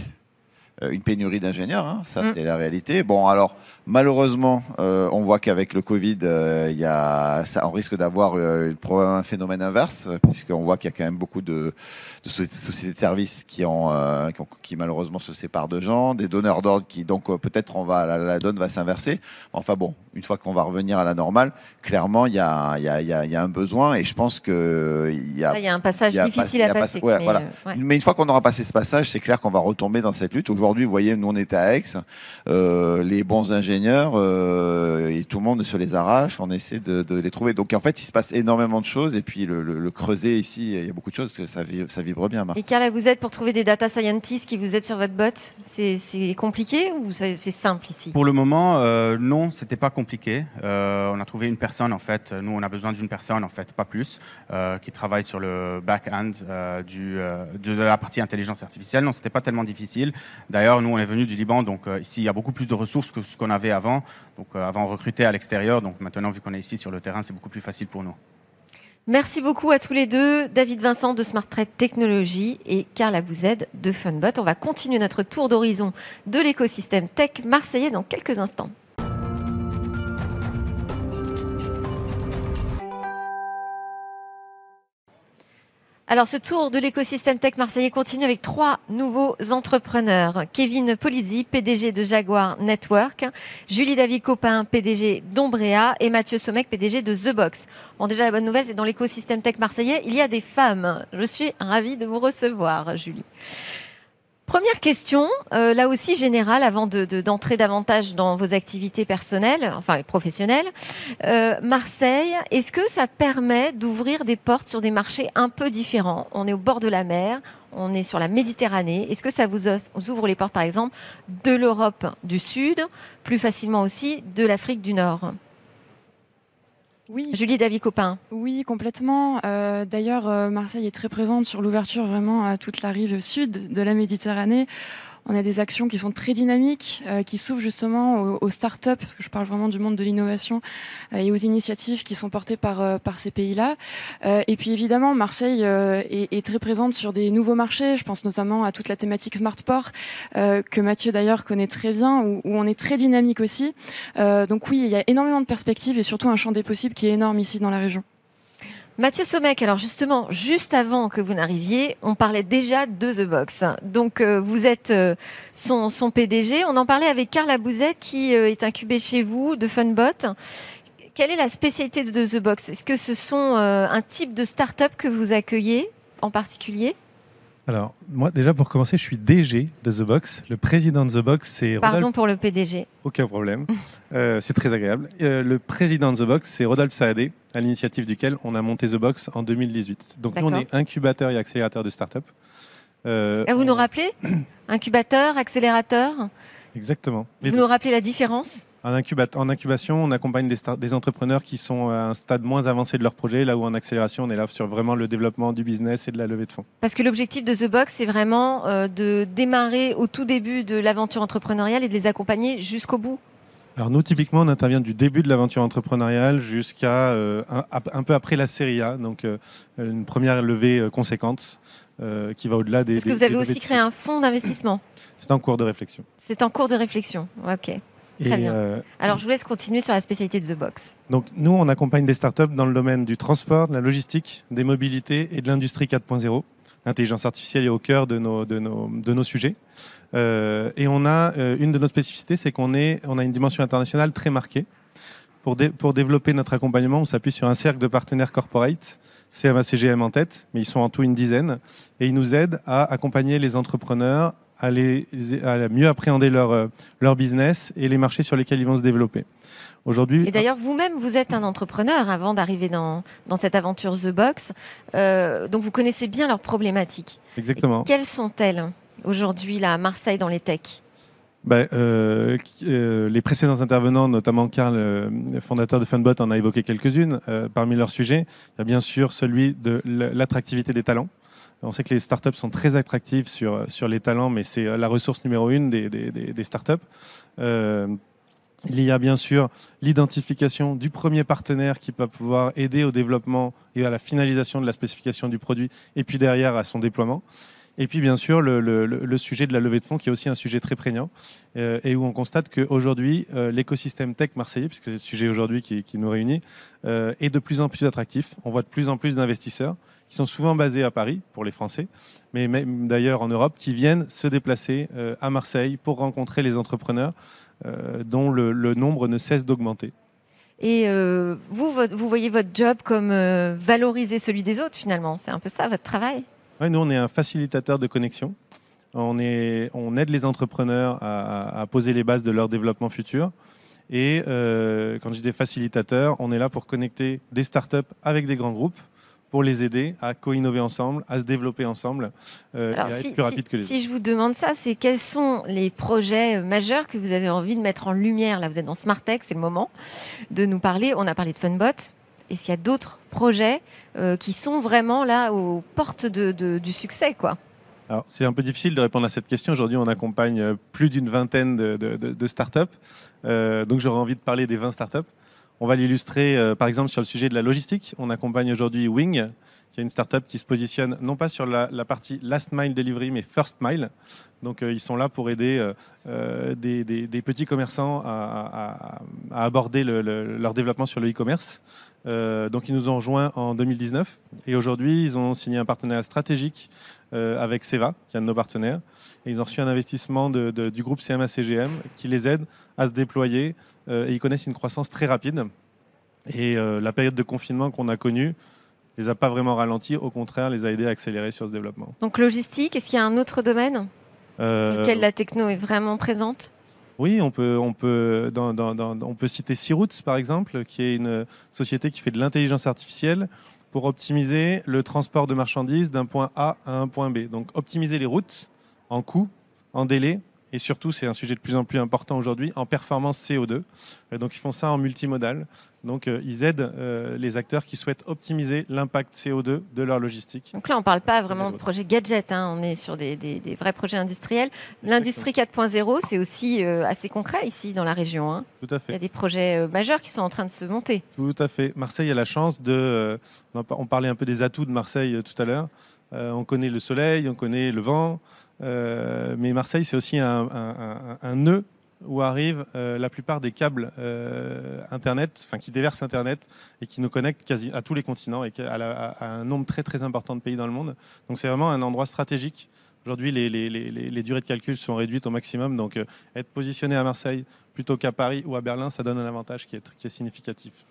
euh, une pénurie d'ingénieurs, hein, ça Mm. c'est la réalité. Bon, alors malheureusement, euh, on voit qu'avec le Covid, euh, il y a, ça, on risque d'avoir euh, un phénomène inverse, puisqu'on voit qu'il y a quand même beaucoup de, de soci- sociétés de services qui, ont, euh, qui, ont- qui malheureusement se séparent de gens, des donneurs d'ordre qui donc euh, peut-être on va la, la donne va s'inverser. Enfin bon, une fois qu'on va revenir à la normale, clairement il y a, il y, a, il y, a, y a un besoin et je pense que il y a il y a un passage a difficile pas- à pas- passer. ouais, mais, voilà. euh, ouais. mais une fois qu'on aura passé ce passage, c'est clair qu'on va retomber dans cette lutte. Aujourd'hui, vous voyez, nous on était à Aix, euh, les bons ingénieurs, euh, et tout le monde se les arrache, on essaie de, de les trouver. Donc en fait, il se passe énormément de choses, et puis le, le, le creuset ici, il y a beaucoup de choses, que ça, vibre, ça vibre bien. Marc. Et Carla, vous êtes pour trouver des data scientists qui vous aident sur votre bot C'est compliqué ou c'est simple ici? Pour le moment, euh, non, c'était pas compliqué. Euh, on a trouvé une personne en fait. Nous, on a besoin d'une personne en fait, pas plus, euh, qui travaille sur le back-end euh, du euh, de, de la partie intelligence artificielle. Non, c'était pas tellement difficile. D'ailleurs, nous, on est venu du Liban, donc euh, ici, il y a beaucoup plus de ressources que ce qu'on avait avant. Donc, euh, avant, on recrutait à l'extérieur. Donc, maintenant, vu qu'on est ici sur le terrain, c'est beaucoup plus facile pour nous. Merci beaucoup à tous les deux, David Vincent de Smart Trade Technologies et Carla Bouzed de Funbot. On va continuer notre tour d'horizon de l'écosystème tech marseillais dans quelques instants. Alors, ce tour de l'écosystème tech marseillais continue avec trois nouveaux entrepreneurs. Kevin Polizzi, PDG de Jaguar Network, Julie David Copin, PDG d'Ombrea et Mathieu Somec, PDG de The Box. Bon, déjà, la bonne nouvelle, c'est dans l'écosystème tech marseillais, il y a des femmes. Je suis ravie de vous recevoir, Julie. Première question, euh, là aussi générale, avant de- de- d'entrer davantage dans vos activités personnelles, enfin professionnelles. Euh, Marseille, est-ce que ça permet d'ouvrir des portes sur des marchés un peu différents? On est au bord de la mer, on est sur la Méditerranée. Est-ce que ça vous ouvre les portes, par exemple, de l'Europe du Sud, plus facilement aussi de l'Afrique du Nord? Oui, Julie David Copin. oui, complètement. Euh, D'ailleurs, euh, Marseille est très présente sur l'ouverture vraiment à toute la rive sud de la Méditerranée. On a des actions qui sont très dynamiques, euh, qui s'ouvrent justement aux, startups, parce que je parle vraiment du monde de l'innovation euh, et aux initiatives qui sont portées par euh, ces pays-là. Euh, et puis évidemment, Marseille euh, est, est très présente sur des nouveaux marchés. Je pense notamment à toute la thématique smart port euh, que Mathieu d'ailleurs connaît très bien, où, où on est très dynamique aussi. Donc oui, il y a énormément de perspectives et surtout un champ des possibles qui est énorme ici dans la région. Mathieu Somec, alors justement, juste avant que vous n'arriviez, on parlait déjà de The Box. Donc euh, vous êtes euh, son, son PDG. On en parlait avec Carla Bouzette qui euh, est incubée chez vous de Funbot. Quelle est la spécialité de The Box? Est-ce que ce sont euh, un type de start-up que vous accueillez en particulier? Alors, moi, déjà, pour commencer, je suis DG de The Box. Le président de The Box, c'est Pardon Rodolphe. pour le PDG. Aucun problème. [laughs] Euh, c'est très agréable. Euh, le président de The Box, c'est Rodolphe Saadé, à l'initiative duquel on a monté The Box en 2018. Donc, nous, on est incubateur et accélérateur de start-up. Euh, Ah, vous on- nous rappelez? [clears throat] Incubateur, accélérateur? Exactement. Vous nous rappelez la différence? En, incubat- en incubation, on accompagne des, entrepreneurs qui sont à un stade moins avancé de leur projet, là où en accélération, on est là sur vraiment le développement du business et de la levée de fonds. Parce que l'objectif de The Box, c'est vraiment euh, de démarrer au tout début de l'aventure entrepreneuriale et de les accompagner jusqu'au bout. Alors nous, typiquement, on intervient du début de l'aventure entrepreneuriale jusqu'à euh, un, un peu après la série A, donc euh, une première levée conséquente euh, qui va au-delà des. Est-ce que des- vous avez aussi créé un fonds d'investissement C'est en cours de réflexion. C'est en cours de réflexion. Ok. Très bien. euh, Alors, je vous laisse continuer sur la spécialité de The Box. donc nous, on accompagne des startups dans le domaine du transport, de la logistique, des mobilités et de l'industrie 4.0. L'intelligence artificielle est au cœur de nos, de nos, de nos sujets. Euh, et on a euh, une de nos spécificités, c'est qu'on est, on a une dimension internationale très marquée. Pour, dé- pour développer notre accompagnement, on s'appuie sur un cercle de partenaires corporate, CMA CGM en tête, mais ils sont en tout une dizaine, et ils nous aident à accompagner les entrepreneurs à, les, à mieux appréhender leur, euh, leur business et les marchés sur lesquels ils vont se développer. Aujourd'hui, Et d'ailleurs, vous-même, vous êtes un entrepreneur avant d'arriver dans, dans cette aventure The Box. Euh, donc, vous connaissez bien leurs problématiques. exactement. Quelles sont-elles aujourd'hui, là, à Marseille, dans les techs? Ben, euh, euh, les précédents intervenants, notamment Karl, euh, fondateur de Funbot, en a évoqué quelques-unes. Parmi leurs sujets, il y a bien sûr celui de l'attractivité des talents. On sait que les startups sont très attractives sur, sur les talents, mais c'est euh, la ressource numéro une des startups. Euh, il y a bien sûr l'identification du premier partenaire qui va pouvoir aider au développement et à la finalisation de la spécification du produit, et puis derrière à son déploiement. Et puis bien sûr le, sujet de la levée de fonds qui est aussi un sujet très prégnant euh, et où on constate qu'aujourd'hui euh, l'écosystème tech marseillais, puisque c'est le sujet aujourd'hui qui, nous réunit, euh, est de plus en plus attractif. On voit de plus en plus d'investisseurs qui sont souvent basés à Paris pour les Français, mais même d'ailleurs en Europe, qui viennent se déplacer euh, à Marseille pour rencontrer les entrepreneurs dont le, nombre ne cesse d'augmenter. Et vous, vous voyez votre job comme valoriser celui des autres finalement. C'est un peu ça votre travail? Oui, nous on est un facilitateur de connexion. On, est, on aide les entrepreneurs à, à, poser les bases de leur développement futur. Et euh, quand je dis des facilitateurs, on est là pour connecter des startups avec des grands groupes pour les aider à co-innover ensemble, à se développer ensemble euh, Alors, et à si, être plus rapide que les autres. Si je vous demande ça, c'est quels sont les projets majeurs que vous avez envie de mettre en lumière? Là, vous êtes dans Smart Tech, c'est le moment de nous parler. On a parlé de Funbot. Est-ce qu'il y a d'autres projets euh, qui sont vraiment là aux portes du succès quoi alors, c'est un peu difficile de répondre à cette question. Aujourd'hui, on accompagne plus d'une vingtaine de, startups. Euh, donc, j'aurais envie de parler des 20 startups. On va l'illustrer euh, par exemple sur le sujet de la logistique. On accompagne aujourd'hui Wing, qui est une startup qui se positionne non pas sur la, partie last mile delivery, mais first mile. Donc euh, ils sont là pour aider euh, euh des, petits commerçants à, aborder le, le, leur développement sur le e-commerce. Donc ils nous ont rejoints en 2019 et aujourd'hui ils ont signé un partenariat stratégique avec Seva, qui est un de nos partenaires. Et ils ont reçu un investissement du groupe CMA-CGM qui les aide à se déployer et ils connaissent une croissance très rapide. Et la période de confinement qu'on a connue les a pas vraiment ralentis, au contraire, les a aidés à accélérer sur ce développement. Donc logistique, est-ce qu'il y a un autre domaine euh, sur lequel la techno est vraiment présente? Oui, on peut, on peut, dans, dans, dans, on peut citer Searoots, par exemple, qui est une société qui fait de l'intelligence artificielle pour optimiser le transport de marchandises d'un point A à un point B. Donc optimiser les routes en coût, en délai et surtout, c'est un sujet de plus en plus important aujourd'hui, en performance CO2. Et donc, ils font ça en multimodal. Donc, euh, ils aident euh, les acteurs qui souhaitent optimiser l'impact CO2 de leur logistique. Donc là, on ne parle pas vraiment de projet gadget, hein. on est sur des, des, des, vrais projets industriels. L'industrie 4.0, c'est aussi euh, assez concret ici dans la région. Hein. Tout à fait. Il y a des projets euh, majeurs qui sont en train de se monter. Tout à fait. Marseille a la chance de... Euh, on parlait un peu des atouts de Marseille tout à l'heure. on connaît le soleil, on connaît le vent. Euh, mais Marseille, c'est aussi un, nœud où arrivent euh, la plupart des câbles euh, Internet, enfin qui déversent Internet et qui nous connectent à tous les continents et à, un nombre très très important de pays dans le monde. Donc c'est vraiment un endroit stratégique. Aujourd'hui, les, durées de calcul sont réduites au maximum. Donc être positionné à Marseille plutôt qu'à Paris ou à Berlin, ça donne un avantage qui est significatif.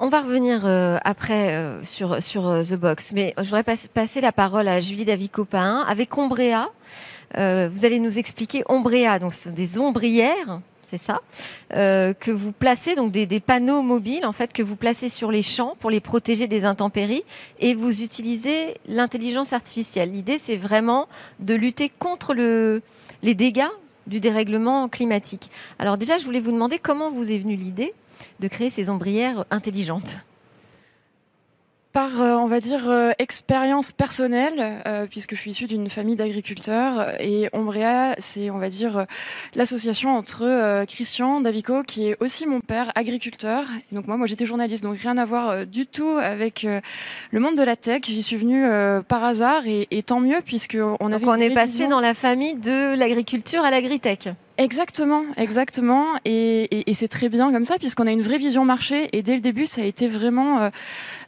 On va revenir euh, après euh, sur, sur euh, The Box, mais je voudrais pas, passer la parole à Julie David-Copin. Avec Ombrea, vous allez nous expliquer Ombrea, donc ce sont des ombrières, c'est ça, que vous placez, donc des, des, panneaux mobiles en fait que vous placez sur les champs pour les protéger des intempéries, et vous utilisez l'intelligence artificielle. L'idée, c'est vraiment de lutter contre le, les dégâts du dérèglement climatique. Alors déjà, je voulais vous demander comment vous est venue l'idée de créer ces ombrières intelligentes par, euh, on va dire, euh, expérience personnelle, euh, puisque je suis issue d'une famille d'agriculteurs. Et Ombrea, c'est, on va dire, l'association entre Christian Davico, qui est aussi mon père, agriculteur. Et donc moi, moi j'étais journaliste, donc rien à voir du tout avec le monde de la tech. J'y suis venue par hasard, et, et, tant mieux, puisque on avait. Donc on est passé dans la famille de l'agriculture à l'agritech. Exactement, exactement, et, et, et c'est très bien comme ça puisqu'on a une vraie vision marché et dès le début ça a été vraiment euh,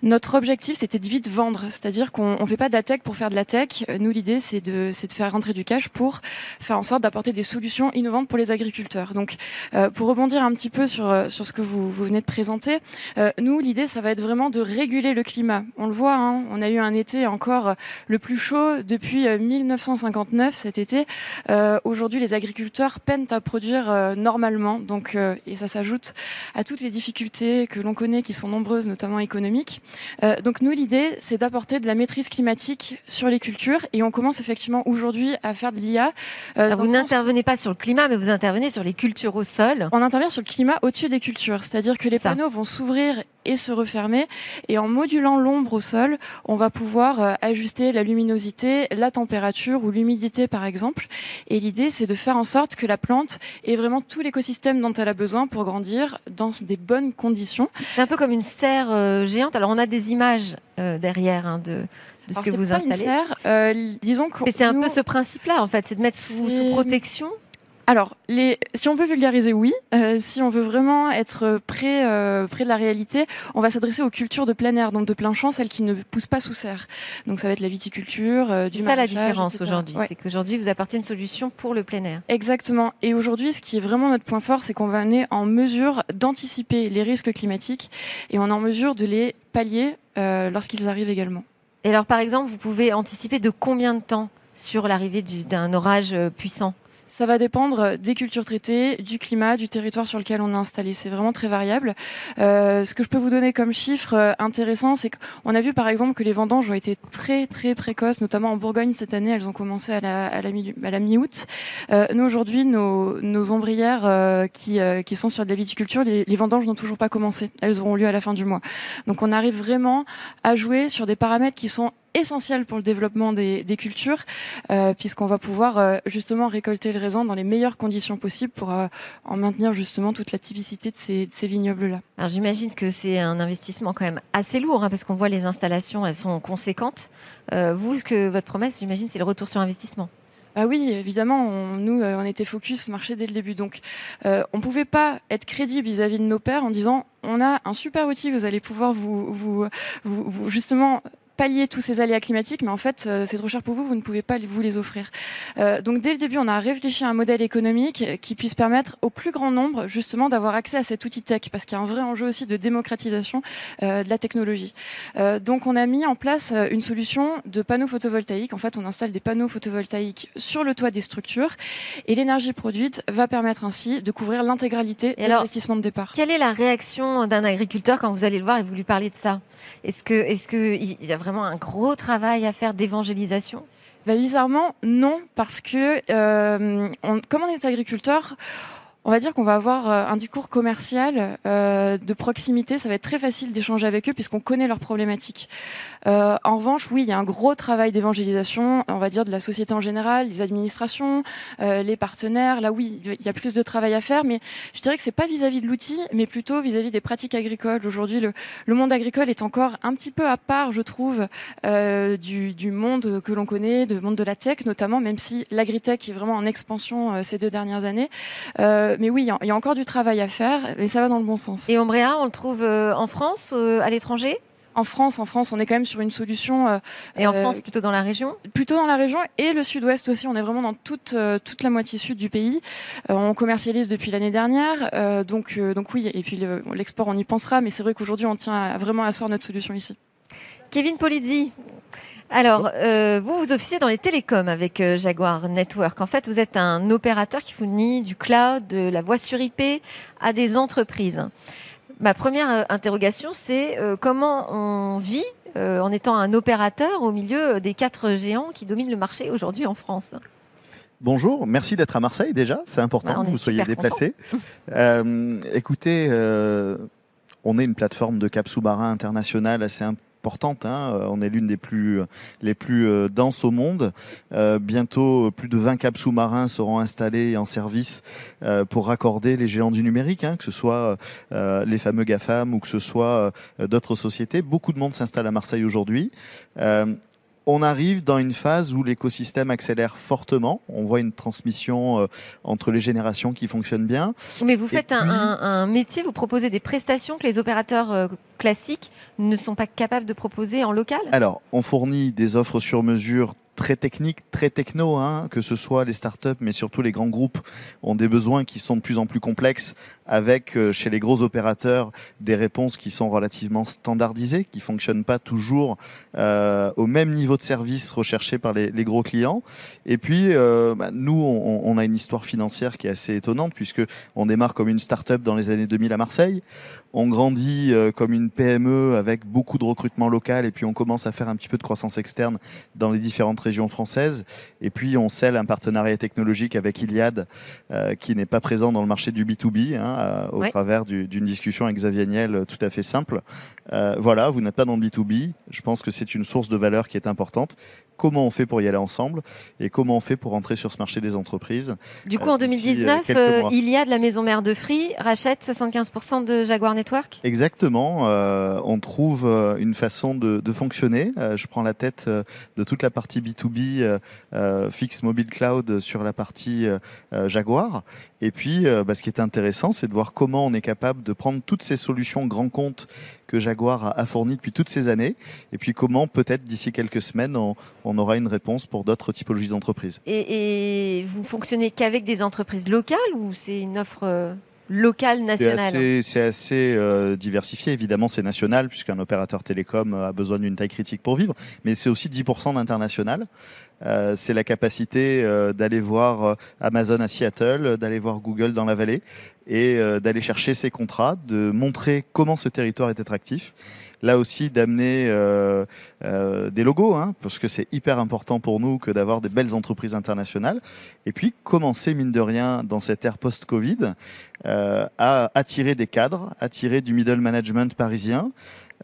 notre objectif, c'était de vite vendre, c'est-à-dire qu'on ne fait pas de la tech pour faire de la tech. Nous l'idée c'est de de faire rentrer du cash pour faire en sorte d'apporter des solutions innovantes pour les agriculteurs. Donc euh, pour rebondir un petit peu sur euh, sur ce que vous vous venez de présenter, euh, nous l'idée ça va être vraiment de réguler le climat. On le voit, hein, on a eu un été encore le plus chaud depuis 1959 cet été. Aujourd'hui les agriculteurs peinent à produire euh, normalement. Donc, euh, et ça s'ajoute à toutes les difficultés que l'on connaît, qui sont nombreuses, notamment économiques. Euh, donc nous, l'idée, c'est d'apporter de la maîtrise climatique sur les cultures, et on commence effectivement aujourd'hui à faire de l'IA. Euh, vous n'intervenez pas sur le climat, mais vous intervenez sur les cultures au sol. On intervient sur le climat au-dessus des cultures, c'est-à-dire que les ça. panneaux vont s'ouvrir et se refermer. Et en modulant l'ombre au sol, on va pouvoir euh, ajuster la luminosité, la température ou l'humidité par exemple. Et l'idée, c'est de faire en sorte que la plante ait vraiment tout l'écosystème dont elle a besoin pour grandir dans des bonnes conditions. C'est un peu comme une serre euh, géante. Alors on a des images euh, derrière hein, de, de ce que vous pas une installez serre, euh, disons que c'est un nous- peu ce principe-là, en fait, c'est de mettre sous protection. Alors, les, si on veut vulgariser, oui. Euh, si on veut vraiment être près, euh, près de la réalité, on va s'adresser aux cultures de plein air, donc de plein champ, celles qui ne poussent pas sous serre. Donc ça va être la viticulture, euh, du C'est ça la différence aujourd'hui. Ouais. C'est qu'aujourd'hui, vous apportez une solution pour le plein air. Exactement. Et aujourd'hui, ce qui est vraiment notre point fort, c'est qu'on va être en mesure d'anticiper les risques climatiques et on est en mesure de les pallier euh, lorsqu'ils arrivent également. Et alors, par exemple, vous pouvez anticiper de combien de temps sur l'arrivée du- d'un orage euh, puissant? Ça va dépendre des cultures traitées, du climat, du territoire sur lequel on est installé. C'est vraiment très variable. Euh, ce que je peux vous donner comme chiffre euh, intéressant, c'est qu'on a vu par exemple que les vendanges ont été très très précoces, notamment en Bourgogne cette année. Elles ont commencé à la, à la, mi-août. Euh, nous aujourd'hui, nos, nos ombrières euh, qui, euh, qui sont sur de la viticulture, les vendanges n'ont toujours pas commencé. Elles auront lieu à la fin du mois. Donc on arrive vraiment à jouer sur des paramètres qui sont essentiels pour le développement des, des cultures, euh, puisqu'on va pouvoir euh, justement récolter le raisin dans les meilleures conditions possibles pour euh, en maintenir justement toute la typicité de ces, vignobles-là. Alors, j'imagine que c'est un investissement quand même assez lourd, hein, parce qu'on voit les installations, elles sont conséquentes. Vous, ce que votre promesse, j'imagine, c'est le retour sur investissement. Ah oui, évidemment, on- nous, on était focus marché dès le début. Donc, euh, on pouvait pas être crédible vis-à-vis de nos pairs en disant on a un super outil, vous allez pouvoir vous, vous, vous, vous- justement pallier tous ces aléas climatiques, mais en fait, euh, c'est trop cher pour vous, vous ne pouvez pas vous les offrir. Euh, donc, dès le début, on a réfléchi à un modèle économique qui puisse permettre au plus grand nombre, justement, d'avoir accès à cet outil tech, parce qu'il y a un vrai enjeu aussi de démocratisation euh, de la technologie. Donc, on a mis en place une solution de panneaux photovoltaïques. En fait, on installe des panneaux photovoltaïques sur le toit des structures et l'énergie produite va permettre ainsi de couvrir l'intégralité de l'investissement de départ. Quelle est la réaction d'un agriculteur quand vous allez le voir et vous lui parlez de ça? Est-ce que, est-ce que il y a vraiment un gros travail à faire d'évangélisation? Bah, bizarrement, non, parce que euh, comme on est agriculteur, on va dire qu'on va avoir euh, un discours commercial euh, de proximité. Ça va être très facile d'échanger avec eux puisqu'on connaît leurs problématiques. Euh, en revanche, oui, il y a un gros travail d'évangélisation, on va dire de la société en général, les administrations, euh, les partenaires. Là, oui, il y a plus de travail à faire, mais je dirais que c'est pas vis-à-vis de l'outil, mais plutôt vis-à-vis des pratiques agricoles. Aujourd'hui, le, le monde agricole est encore un petit peu à part, je trouve, euh, du, du monde que l'on connaît, du monde de la tech notamment, même si l'agritech est vraiment en expansion euh, ces deux dernières années. Mais oui, il y a- il y, a encore du travail à faire, mais ça va dans le bon sens. Et Ombrea, on le trouve euh, en France, euh, à l'étranger? En France, en France, on est quand même sur une solution euh, Et en Euh, France, plutôt dans la région? plutôt dans la région et le sud-ouest aussi. On est vraiment dans toute, euh, toute la moitié sud du pays. Euh, on commercialise depuis l'année dernière, euh, donc, euh, donc oui. Et puis le- l'export, on y pensera, mais c'est vrai qu'aujourd'hui, on tient à- vraiment à asseoir notre solution ici. Kevin Polizzi. Alors, euh, vous, vous officiez dans les télécoms avec euh, Jaguar Network. En fait, vous êtes un opérateur qui fournit du cloud, de la voix sur IP à des entreprises. Ma première euh, interrogation, c'est euh, comment on vit en étant un opérateur au milieu des quatre géants qui dominent le marché aujourd'hui en France? Bonjour, merci d'être à Marseille déjà, c'est important Bah, que vous soyez déplacé. Écoutez, on est une plateforme de cap sous-marin international assez importante. Hein. Euh, On est l'une des plus les plus euh, denses au monde. Euh, bientôt, euh, plus de 20 caps sous-marins seront installés et en service euh, pour raccorder les géants du numérique, hein, que ce soit euh, les fameux GAFAM ou que ce soit euh, d'autres sociétés. Beaucoup de monde s'installe à Marseille aujourd'hui. Euh, on arrive dans une phase où l'écosystème accélère fortement. On voit une transmission euh, entre les générations qui fonctionne bien. Mais vous faites un, puis- un- un métier, vous proposez des prestations que les opérateurs euh, classiques ne sont pas capables de proposer en local Alors, on fournit des offres sur mesure très techniques, très techno, hein, que ce soit les startups, mais surtout les grands groupes ont des besoins qui sont de plus en plus complexes, avec euh, chez les gros opérateurs des réponses qui sont relativement standardisées, qui fonctionnent pas toujours euh, au même niveau de service recherché par les, les gros clients. Et puis, euh, bah, nous, on, on a une histoire financière qui est assez étonnante, puisque on démarre comme une startup dans les années 2000 à Marseille. On grandit euh, comme une PME avec beaucoup de recrutement local et puis on commence à faire un petit peu de croissance externe dans les différentes régions françaises. Et puis, on scelle un partenariat technologique avec Iliad, euh, qui n'est pas présent dans le marché du B2B, hein, euh, au Ouais. travers du- d'une discussion avec Xavier Niel tout à fait simple. Euh, voilà, vous n'êtes pas dans le B2B. Je pense que c'est une source de valeur qui est importante. Comment on fait pour y aller ensemble et comment on fait pour entrer sur ce marché des entreprises Du coup, en d'ici, 2019, euh, quelques euh, mois. il y a de la maison mère de Free rachète 75% de Jaguar Network? Exactement. euh, on trouve euh, une façon de, de fonctionner. Euh, je prends la tête de toute la partie B2B, euh, euh, fixe mobile cloud sur la partie Jaguar. Et puis, bah, ce qui est intéressant, c'est de voir comment on est capable de prendre toutes ces solutions grand compte que Jaguar a, a fournies depuis toutes ces années, et puis comment peut-être d'ici quelques semaines, on, on aura une réponse pour d'autres typologies d'entreprises. Et, et vous fonctionnez qu'avec des entreprises locales ou c'est une offre euh, locale, C'est assez, assez, euh, diversifié. Évidemment, c'est national, puisqu'un opérateur télécom euh, a besoin d'une taille critique pour vivre, mais c'est aussi 10% d'international. Euh, c'est la capacité euh, d'aller voir euh, Amazon à Seattle, euh, d'aller voir Google dans la vallée et euh, d'aller chercher ces contrats, de montrer comment ce territoire est attractif. Là aussi, d'amener euh, euh, des logos, hein, parce que c'est hyper important pour nous que d'avoir des belles entreprises internationales. Et puis, commencer, mine de rien, dans cette ère post-Covid, euh, à attirer des cadres, attirer du middle management parisien.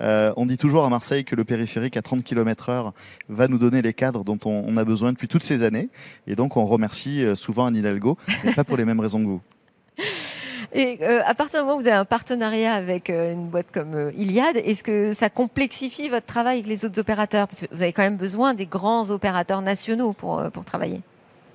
Euh, on dit toujours à Marseille que le périphérique à 30 km heure va nous donner les cadres dont on, a besoin depuis toutes ces années. Et donc, on remercie euh, souvent Anne Hidalgo, mais pas pour les mêmes raisons que vous. [laughs] Et euh, à partir du moment où vous avez un partenariat avec euh, une boîte comme euh, Iliad, est-ce que ça complexifie votre travail avec les autres opérateurs? Parce que vous avez quand même besoin des grands opérateurs nationaux pour, pour travailler.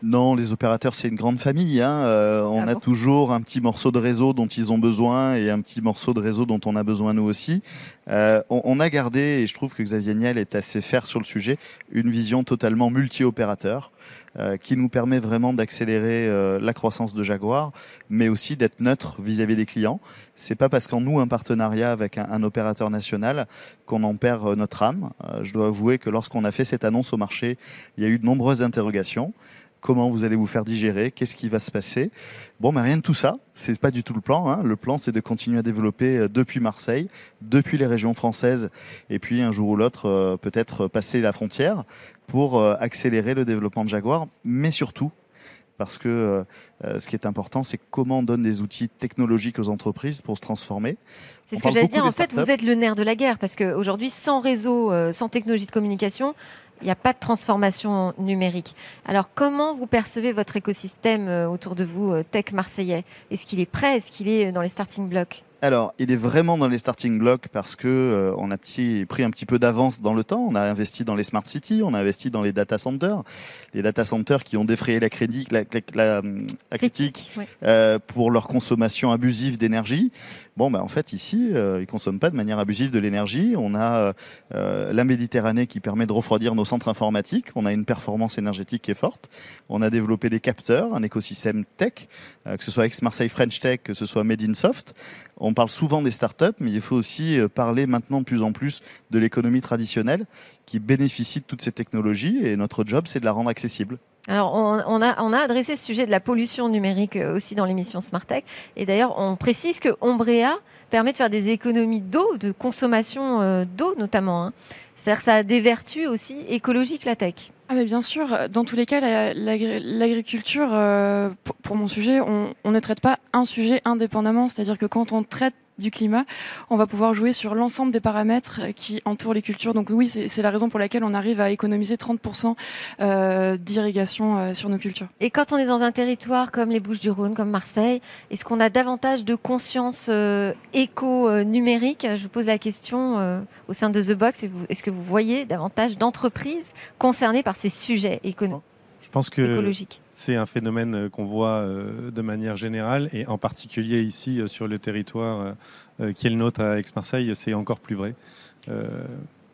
Non, les opérateurs, c'est une grande famille. Hein. Euh, on Ah a bon? toujours un petit morceau de réseau dont ils ont besoin et un petit morceau de réseau dont on a besoin nous aussi. Euh, on, on a gardé, et je trouve que Xavier Niel est assez faire sur le sujet, une vision totalement multi-opérateur euh, qui nous permet vraiment d'accélérer euh, la croissance de Jaguar, mais aussi d'être neutre vis-à-vis des clients. C'est pas parce qu'en nous un partenariat avec un, opérateur national qu'on en perd euh, notre âme. Je dois avouer que lorsqu'on a fait cette annonce au marché, il y a eu de nombreuses interrogations comment vous allez vous faire digérer, qu'est-ce qui va se passer. Bon, mais rien de tout ça, c'est pas du tout le plan. hein. Le plan, c'est de continuer à développer euh, depuis Marseille, depuis les régions françaises, et puis un jour ou l'autre, euh, peut-être passer la frontière pour euh, accélérer le développement de Jaguar, mais surtout parce que euh, ce qui est important, c'est comment on donne des outils technologiques aux entreprises pour se transformer. C'est ce que j'allais dire. En fait, vous êtes le nerf de la guerre parce qu'aujourd'hui, sans réseau, euh, sans technologie de communication, il n'y a pas de transformation numérique. Alors, comment vous percevez votre écosystème euh, autour de vous, euh, tech marseillais? Est-ce qu'il est prêt? Est-ce qu'il est dans les starting blocks? Alors, il est vraiment dans les starting blocks parce que euh, on a petit, pris un petit peu d'avance dans le temps. On a investi dans les smart cities, on a investi dans les data centers, les data centers qui ont défrayé la, crédit, la, la- la- la critique euh, pour leur consommation abusive d'énergie. Bon, bah, en fait, ici, euh, ils consomment pas de manière abusive de l'énergie. On a euh, euh, la Méditerranée qui permet de refroidir nos centres informatiques. On a une performance énergétique qui est forte. On a développé des capteurs, un écosystème tech, que ce soit ex-Marseille French Tech, que ce soit Made in Soft. On parle souvent des startups, mais il faut aussi parler maintenant de plus en plus de l'économie traditionnelle qui bénéficie de toutes ces technologies. Et notre job, c'est de la rendre accessible. Alors, on, a, on a adressé ce sujet de la pollution numérique euh, aussi dans l'émission Smart Tech. Et d'ailleurs, on précise que Ombrea permet de faire des économies d'eau, de consommation euh, d'eau notamment. hein. C'est-à-dire ça a des vertus aussi écologiques, la tech. Ah bien sûr, dans tous les cas, la- l'agri- l'agriculture, euh, pour, mon sujet, on, ne traite pas un sujet indépendamment. C'est-à-dire que quand on traite du climat, on va pouvoir jouer sur l'ensemble des paramètres qui entourent les cultures. Donc oui, c'est la raison pour laquelle on arrive à économiser 30% euh, d'irrigation euh, sur nos cultures. Et quand on est dans un territoire comme les Bouches-du-Rhône, comme Marseille, est-ce qu'on a davantage de conscience éco-numérique Je vous pose la question au sein de The Box. Est-ce que vous voyez davantage d'entreprises concernées par ces sujets écono- Je pense que c'est un phénomène euh, qu'on voit euh, de manière générale et en particulier ici euh, sur le territoire qui est le nôtre à Aix-Marseille, c'est encore plus vrai. Euh,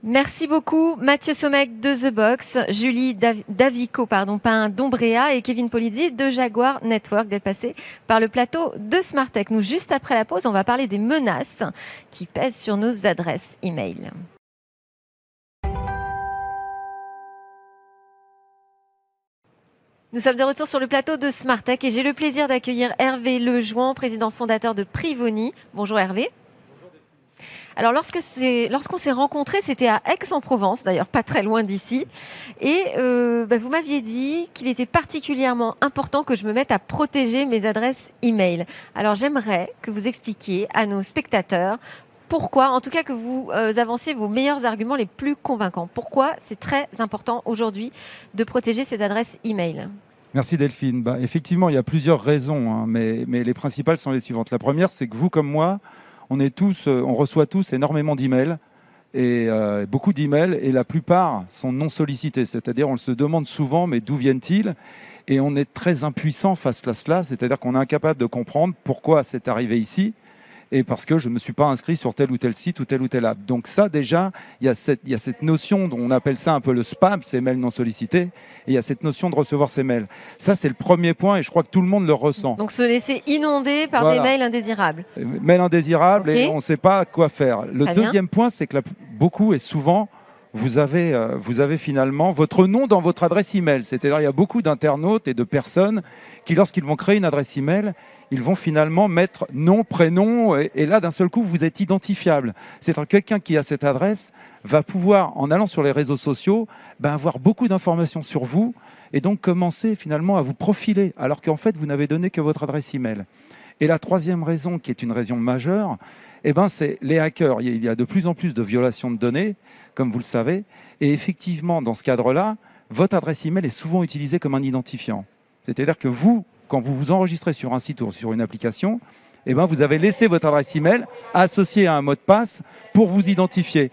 Merci beaucoup Mathieu Somec de The Box, Julie Dav- Davico, pardon, Pain d'Ombrea et Kevin Polizzi de Jaguar Network d'être passés par le plateau de Smart Tech. Nous, juste après la pause, on va parler des menaces qui pèsent sur nos adresses e-mail. Nous sommes de retour sur le plateau de Smart Tech et j'ai le plaisir d'accueillir Hervé Lejouan, président fondateur de Privoni. Bonjour Hervé. Alors lorsque c'est, lorsqu'on s'est rencontrés, c'était à Aix-en-Provence, d'ailleurs pas très loin d'ici, et euh, bah, vous m'aviez dit qu'il était particulièrement important que je me mette à protéger mes adresses e-mail. Alors j'aimerais que vous expliquiez à nos spectateurs pourquoi, en tout cas que vous euh, avanciez vos meilleurs arguments les plus convaincants. Pourquoi c'est très important aujourd'hui de protéger ces adresses e-mail Merci Delphine. Bah, effectivement, il y a plusieurs raisons, hein, mais, mais les principales sont les suivantes. La première, c'est que vous comme moi, on, est tous, euh, on reçoit tous énormément d'emails et euh, beaucoup d'emails et la plupart sont non sollicités. C'est-à-dire, on se demande souvent, mais d'où viennent-ils? Et on est très impuissant face à cela, c'est-à-dire qu'on est incapable de comprendre pourquoi c'est arrivé ici et parce que je ne me suis pas inscrit sur tel ou tel site ou tel ou tel app. Donc ça déjà, il y a cette, il y a cette notion, dont on appelle ça un peu le spam, ces mails non sollicités, et il y a cette notion de recevoir ces mails. Ça c'est le premier point et je crois que tout le monde le ressent. Donc se laisser inonder par Voilà. des mails indésirables. Euh, Mail indésirable et on ne sait pas quoi faire. Le Très bien. deuxième point, c'est que la- beaucoup et souvent, vous avez, euh, vous avez finalement votre nom dans votre adresse email. C'est-à-dire, il y a beaucoup d'internautes et de personnes qui, lorsqu'ils vont créer une adresse email, ils vont finalement mettre nom, prénom, et, là, d'un seul coup, vous êtes identifiable. C'est-à-dire, que quelqu'un qui a cette adresse va pouvoir, en allant sur les réseaux sociaux, ben, avoir beaucoup d'informations sur vous et donc commencer finalement à vous profiler, alors qu'en fait, vous n'avez donné que votre adresse email. Et la troisième raison, qui est une raison majeure, eh ben, c'est les hackers. Il y a de plus en plus de violations de données, comme vous le savez. Et effectivement, dans ce cadre-là, votre adresse email est souvent utilisée comme un identifiant. C'est-à-dire que vous, quand vous vous enregistrez sur un site ou sur une application, eh ben, vous avez laissé votre adresse email associée à un mot de passe pour vous identifier.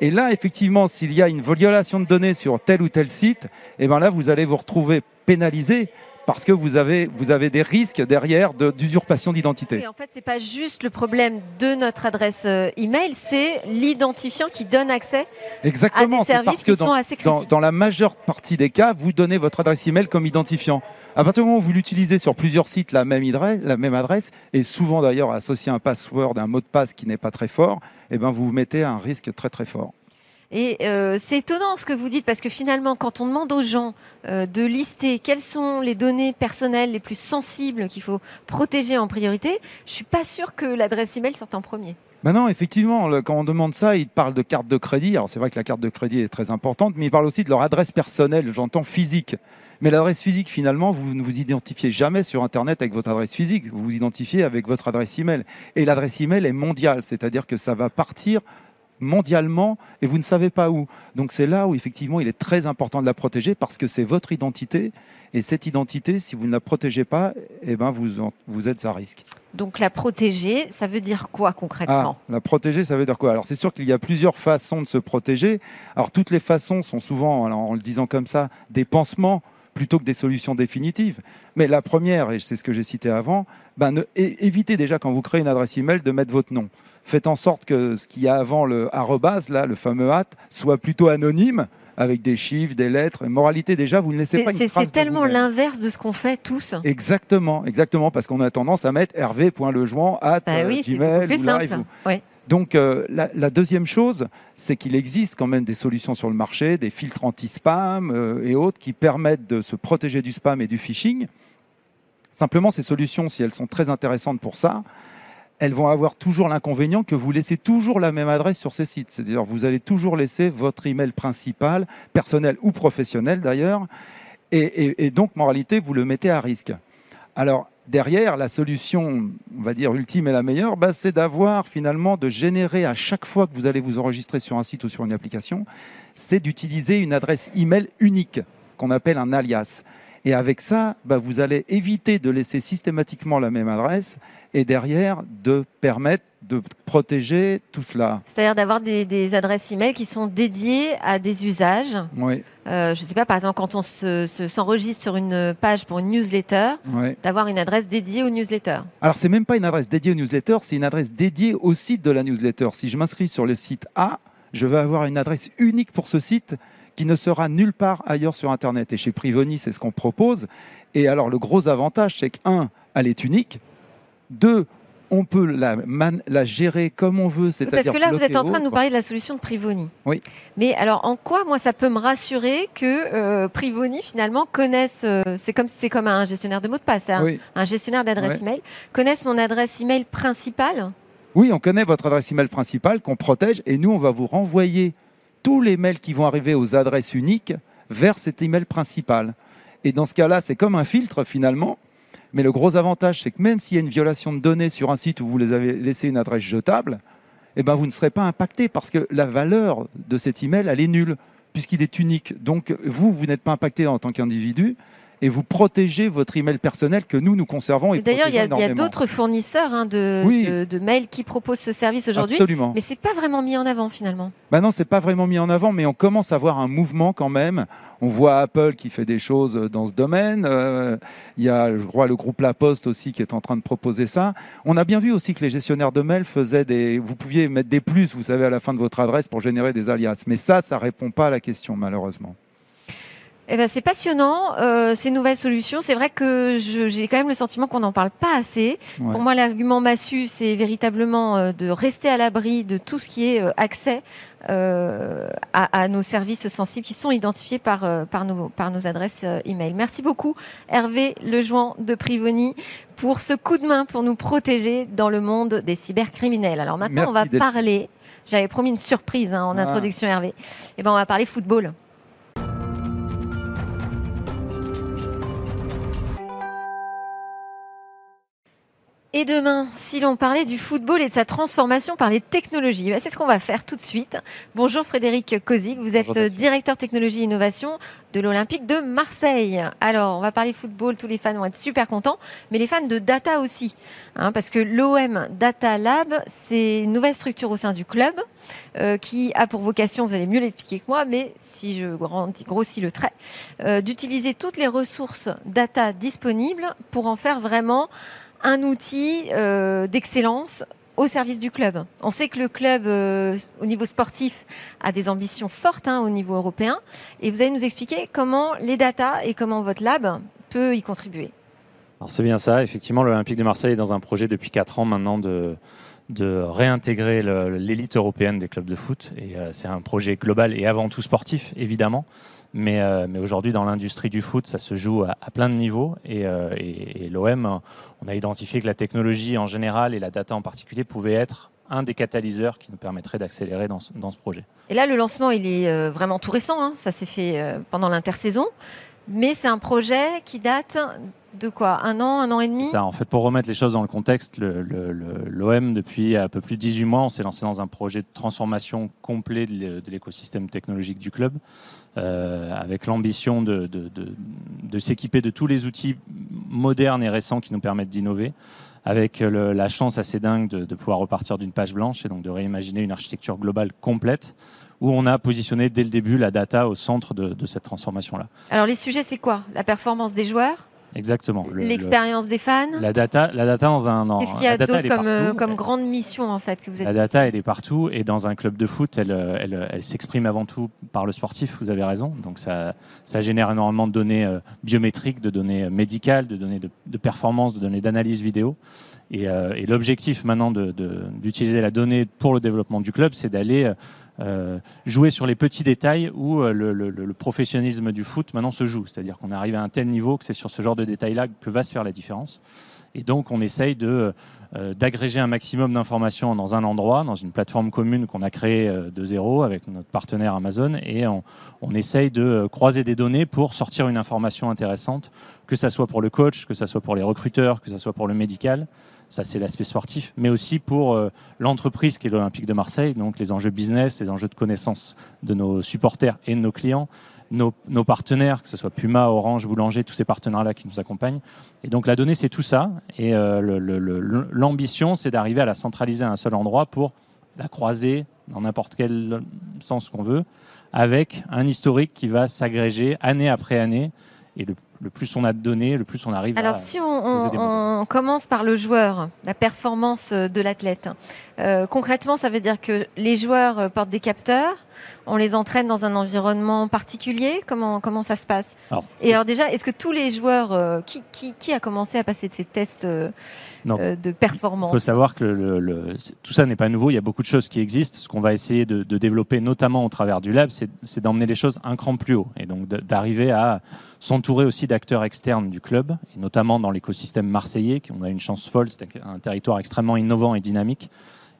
Et là, effectivement, s'il y a une violation de données sur tel ou tel site, eh ben là, vous allez vous retrouver pénalisé parce que vous avez, vous avez des risques derrière de- d'usurpation d'identité. Et en fait, c'est pas juste le problème de notre adresse euh, email, c'est l'identifiant qui donne accès. Exactement. à des services parce que qui dans, sont assez dans- critiques. dans la majeure partie des cas, vous donnez votre adresse email comme identifiant. À partir du moment où vous l'utilisez sur plusieurs sites, la même adresse, la même adresse, et souvent d'ailleurs associé à un password, un mot de passe qui n'est pas très fort, eh ben vous vous mettez à un risque très très fort. Et euh, c'est étonnant ce que vous dites parce que finalement, quand on demande aux gens euh, de lister quelles sont les données personnelles les plus sensibles qu'il faut protéger en priorité, je suis pas sûre que l'adresse email sorte en premier. Ben non, effectivement, quand on demande ça, ils parlent de carte de crédit. Alors c'est vrai que la carte de crédit est très importante, mais ils parlent aussi de leur adresse personnelle, j'entends physique. Mais l'adresse physique, finalement, vous ne vous identifiez jamais sur Internet avec votre adresse physique. Vous vous identifiez avec votre adresse email. Et l'adresse email est mondiale, c'est-à-dire que ça va partir mondialement et vous ne savez pas où. Donc c'est là où effectivement il est très important de la protéger parce que c'est votre identité et cette identité, si vous ne la protégez pas, eh ben vous, en- vous êtes à risque. Donc la protéger, ça veut dire quoi concrètement? Ah, la protéger, ça veut dire quoi? Alors c'est sûr qu'il y a plusieurs façons de se protéger. Alors toutes les façons sont souvent, alors, en le disant comme ça, des pansements plutôt que des solutions définitives. Mais la première, et c'est ce que j'ai cité avant, ben, ne- évitez déjà quand vous créez une adresse email de mettre votre nom. Faites en sorte que ce qu'il y a avant le arrobase, là, le fameux at, soit plutôt anonyme, avec des chiffres, des lettres. Et moralité déjà, vous ne laissez pas une trace c'est tellement l'inverse de ce qu'on fait tous. Exactement, exactement, parce qu'on a tendance à mettre hervé.lejoint at Bah euh, oui, c'est Gmail plus ou Live simple. ou- Ouais. donc euh, la, la deuxième chose, c'est qu'il existe quand même des solutions sur le marché, des filtres anti-spam euh, et autres qui permettent de se protéger du spam et du phishing. Simplement, ces solutions, si elles sont très intéressantes pour ça, elles vont avoir toujours l'inconvénient que vous laissez toujours la même adresse sur ces sites. C'est-à-dire vous allez toujours laisser votre email principal, personnel ou professionnel d'ailleurs, et, donc, moralité, vous le mettez à risque. Alors, derrière, la solution, on va dire, ultime et la meilleure, bah, c'est d'avoir finalement de générer à chaque fois que vous allez vous enregistrer sur un site ou sur une application, c'est d'utiliser une adresse email unique qu'on appelle un alias. Et avec ça, bah, vous allez éviter de laisser systématiquement la même adresse et derrière de permettre de protéger tout cela. C'est-à-dire d'avoir des, des adresses email qui sont dédiées à des usages. Oui, Euh, je ne sais pas, par exemple, quand on se- se- s'enregistre sur une page pour une newsletter, oui. d'avoir une adresse dédiée aux newsletters. Alors, c'est même pas une adresse dédiée aux newsletters, c'est une adresse dédiée au site de la newsletter. Si je m'inscris sur le site A, je vais avoir une adresse unique pour ce site qui ne sera nulle part ailleurs sur Internet. Et chez Privoni, c'est ce qu'on propose. Et alors, le gros avantage, c'est que, un, elle est unique. Deux, on peut la, man- la gérer comme on veut, c'est-à-dire Parce que là, vous êtes en train de nous parler de la solution de Privoni. Oui. Mais alors, en quoi, moi, ça peut me rassurer que euh, Privoni, finalement, connaisse. euh, c'est comme c'est comme un gestionnaire de mots de passe, c'est un, Oui. un gestionnaire d'adresse Ouais. email, connaisse mon adresse email principale? Oui, on connaît votre adresse email principale qu'on protège et nous, on va vous renvoyer tous les mails qui vont arriver aux adresses uniques vers cet email principal. Et dans ce cas-là, c'est comme un filtre finalement. Mais le gros avantage, c'est que même s'il y a une violation de données sur un site où vous les avez laissé une adresse jetable, eh ben, vous ne serez pas impacté parce que la valeur de cet email, elle est nulle puisqu'il est unique. Donc vous, vous n'êtes pas impacté en tant qu'individu et vous protégez votre email personnel que nous, nous conservons. Et D'ailleurs, il y a, a d'autres fournisseurs hein, de, Oui. de, de mails qui proposent ce service aujourd'hui, Absolument. mais c'est pas vraiment mis en avant finalement. Bah non, c'est pas vraiment mis en avant, mais on commence à voir un mouvement quand même. On voit Apple qui fait des choses dans ce domaine. Euh, Il y a, je crois, le groupe La Poste aussi qui est en train de proposer ça. On a bien vu aussi que les gestionnaires de mails faisaient des. Vous pouviez mettre des plus, vous savez, à la fin de votre adresse pour générer des alias. Mais ça, ça répond pas à la question, malheureusement. Eh ben, c'est passionnant, euh, ces nouvelles solutions. C'est vrai que j'ai quand même le sentiment qu'on n'en parle pas assez. Ouais. Pour moi, l'argument massu, c'est véritablement euh, de rester à l'abri de tout ce qui est euh, accès à, à nos services sensibles qui sont identifiés par, par, nos, par nos adresses email. Merci beaucoup, Hervé Lejoin de Privoni, pour ce coup de main pour nous protéger dans le monde des cybercriminels. Alors maintenant, on va parler. J'avais promis une surprise hein, en Ah. introduction, Hervé. Eh ben, on va parler football. Et demain, si l'on parlait du football et de sa transformation par les technologies, ben, c'est ce qu'on va faire tout de suite. Bonjour Frédéric Kozik, vous êtes Bonjour, euh, directeur technologie et innovation de l'Olympique de Marseille. Alors, on va parler football, tous les fans vont être super contents, mais les fans de data aussi, hein, parce que l'OM Data Lab, c'est une nouvelle structure au sein du club euh, qui a pour vocation, vous allez mieux l'expliquer que moi, mais si je grandis- grossis le trait, euh, d'utiliser toutes les ressources data disponibles pour en faire vraiment un outil euh, d'excellence au service du club. On sait que le club, euh, au niveau sportif, a des ambitions fortes hein, au niveau européen. Et vous allez nous expliquer comment les data et comment votre lab peut y contribuer. Alors c'est bien ça, effectivement l'Olympique de Marseille est dans un projet depuis 4 ans maintenant de, réintégrer l'élite européenne des clubs de foot. Et euh, c'est un projet global et avant tout sportif, évidemment. Mais, euh, mais aujourd'hui, dans l'industrie du foot, ça se joue à, plein de niveaux. Et, euh, l'OM, on a identifié que la technologie en général et la data en particulier pouvaient être un des catalyseurs qui nous permettrait d'accélérer dans, ce- projet. Et là, le lancement, il est euh, vraiment tout récent. hein. Ça s'est fait pendant l'intersaison. Mais c'est un projet qui date de quoi Un an, un an et demi Ça, en fait, pour remettre les choses dans le contexte, le- le- le- l'OM, depuis un peu plus de 18 mois, on s'est lancé dans un projet de transformation complet de l'é- de l'écosystème technologique du club, euh, avec l'ambition de, de- de- de s'équiper de tous les outils modernes et récents qui nous permettent d'innover, avec le- la chance assez dingue de, de pouvoir repartir d'une page blanche et donc de réimaginer une architecture globale complète, où on a positionné dès le début la data au centre de, de cette transformation-là. Alors, les sujets, c'est quoi? La performance des joueurs? Exactement. Le- le- L'expérience des fans la data, la data dans un. Qu'est-ce qu'il y a d'autre comme, euh, comme grande mission, en fait, que vous êtes La data, elle est partout et dans un club de foot, elle, euh, elle, elle s'exprime avant tout par le sportif, vous avez raison. Donc ça, ça génère énormément de données euh, biométriques, de données médicales, de données de, de performance, de données d'analyse vidéo. Et, euh, et l'objectif maintenant de- de- d'utiliser la donnée pour le développement du club, c'est d'aller euh, jouer sur les petits détails où euh, le, professionnalisme du foot maintenant se joue. C'est-à-dire qu'on arrive à un tel niveau que c'est sur ce genre de détails-là que va se faire la différence. Et donc, on essaye de, euh, d'agréger un maximum d'informations dans un endroit, dans une plateforme commune qu'on a créée de zéro avec notre partenaire Amazon. Et on, on essaye de croiser des données pour sortir une information intéressante, que ça soit pour le coach, que ça soit pour les recruteurs, que ça soit pour le médical. Ça, c'est l'aspect sportif, mais aussi pour euh, l'entreprise qui est l'Olympique de Marseille, donc les enjeux business, les enjeux de connaissance de nos supporters et de nos clients, nos, partenaires, que ce soit Puma, Orange, Boulanger, tous ces partenaires-là qui nous accompagnent. Et donc la donnée, c'est tout ça. Et euh, l'ambition, c'est d'arriver à la centraliser à un seul endroit pour la croiser dans n'importe quel sens qu'on veut, avec un historique qui va s'agréger année après année. Et le, le plus on a de données, le plus on arrive Alors, à... si on, commence par le joueur, la performance euh, de l'athlète, euh, concrètement, ça veut dire que les joueurs euh, portent des capteurs, on les entraîne dans un environnement particulier? Comment, comment ça se passe? Alors, Et alors, déjà, est-ce que tous les joueurs, euh, qui, qui, qui a commencé à passer de ces tests euh, euh, de Il performance faut savoir que le- le- c'est- tout ça n'est pas nouveau. Il y a beaucoup de choses qui existent. Ce qu'on va essayer de, de développer, notamment au travers du lab, c'est d'emmener les choses un cran plus haut et donc d'arriver à s'entourer aussi d'acteurs externes du club, et notamment dans l'écosystème marseillais. On a une chance folle, c'est un territoire extrêmement innovant et dynamique.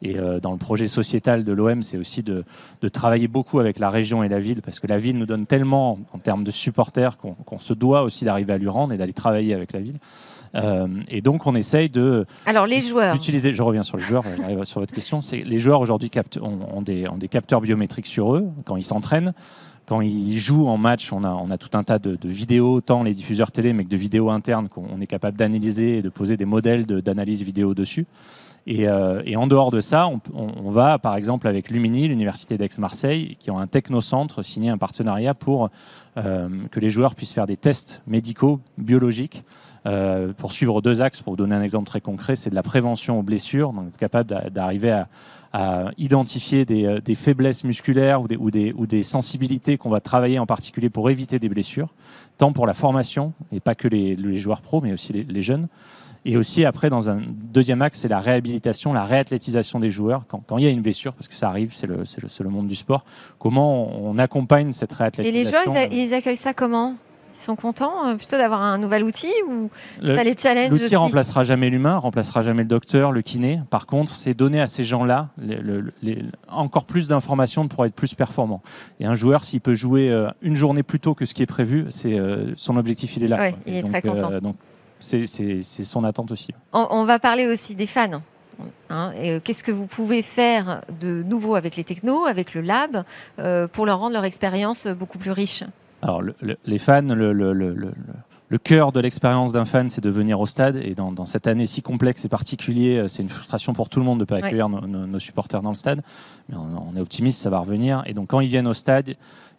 Et euh, dans le projet sociétal de l'OM, c'est aussi de, de, travailler beaucoup avec la région et la ville, parce que la ville nous donne tellement en termes de supporters qu'on se doit aussi d'arriver à lui rendre et d'aller travailler avec la ville. Euh, et donc, on essaye de. Alors, les joueurs. Utiliser, je reviens sur les joueurs, j'arrive sur votre question. Les joueurs aujourd'hui ont, ont, des, ont des capteurs biométriques sur eux quand ils s'entraînent quand ils jouent en match, on a, tout un tas de, vidéos, tant les diffuseurs télé, mais que de vidéos internes qu'on est capable d'analyser et de poser des modèles d'analyse vidéo dessus. Et, euh, et, en dehors de ça, on, on, va, par exemple, avec Lumini, l'Université d'Aix-Marseille, qui ont un technocentre, signé un partenariat pour euh, que les joueurs puissent faire des tests médicaux, biologiques, euh, pour suivre deux axes. Pour vous donner un exemple très concret, c'est de la prévention aux blessures, donc être capable d'arriver à, à, identifier des, euh, des, faiblesses musculaires ou des, ou des, ou des sensibilités qu'on va travailler en particulier pour éviter des blessures, tant pour la formation, et pas que les, les joueurs pros, mais aussi les, les jeunes. Et aussi, après, dans un deuxième axe, c'est la réhabilitation, la réathlétisation des joueurs. Quand, quand, il y a une blessure, parce que ça arrive, c'est le, le, le, monde du sport, comment on, accompagne cette réathlétisation Et les joueurs, ils, ils accueillent ça comment? Ils sont contents euh, plutôt d'avoir un nouvel outil ou le, les challenges L'outil remplacera jamais l'humain, remplacera jamais le docteur, le kiné. Par contre, c'est donner à ces gens-là encore plus d'informations pour être plus performants. Et un joueur, s'il peut jouer euh, une journée plus tôt que ce qui est prévu, c'est euh, son objectif, il est là. Ouais, il est donc, très content. Euh, donc c'est son attente aussi. On, on, va parler aussi des fans. Hein, Qu'est-ce que vous pouvez faire de nouveau avec les technos, avec le lab, euh, pour leur rendre leur expérience beaucoup plus riche? Alors, le, le, les fans, le, le cœur de l'expérience d'un fan, c'est de venir au stade. Et dans, dans, cette année si complexe et particulière, c'est une frustration pour tout le monde de ne pas accueillir ouais. nos, nos, nos, supporters dans le stade. Mais on, on, est optimiste, ça va revenir. Et donc, quand ils viennent au stade,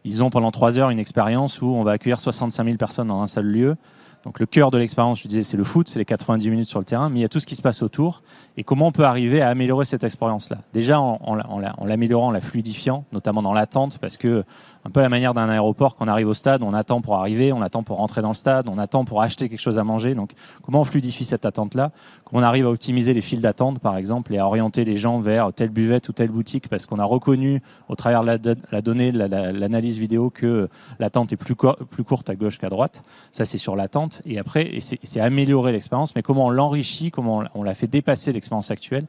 ils ont pendant trois heures une expérience où on va accueillir 65 000 personnes dans un seul lieu. Donc le cœur de l'expérience, je disais, c'est le foot, c'est les 90 minutes sur le terrain, mais il y a tout ce qui se passe autour et comment on peut arriver à améliorer cette expérience-là? Déjà en, en, en l'améliorant, en la fluidifiant, notamment dans l'attente, parce que un peu la manière d'un aéroport, quand on arrive au stade, on attend pour arriver, on attend pour rentrer dans le stade, on attend pour acheter quelque chose à manger. Donc comment on fluidifie cette attente-là? Comment on arrive à optimiser les files d'attente, par exemple, et à orienter les gens vers telle buvette ou telle boutique, parce qu'on a reconnu au travers de la, la donnée, l'analyse la, la, vidéo, que l'attente est plus, courte à gauche qu'à droite. Ça, c'est sur l'attente. Et après, c'est améliorer l'expérience, mais comment on l'enrichit, comment on, la fait dépasser l'expérience actuelle?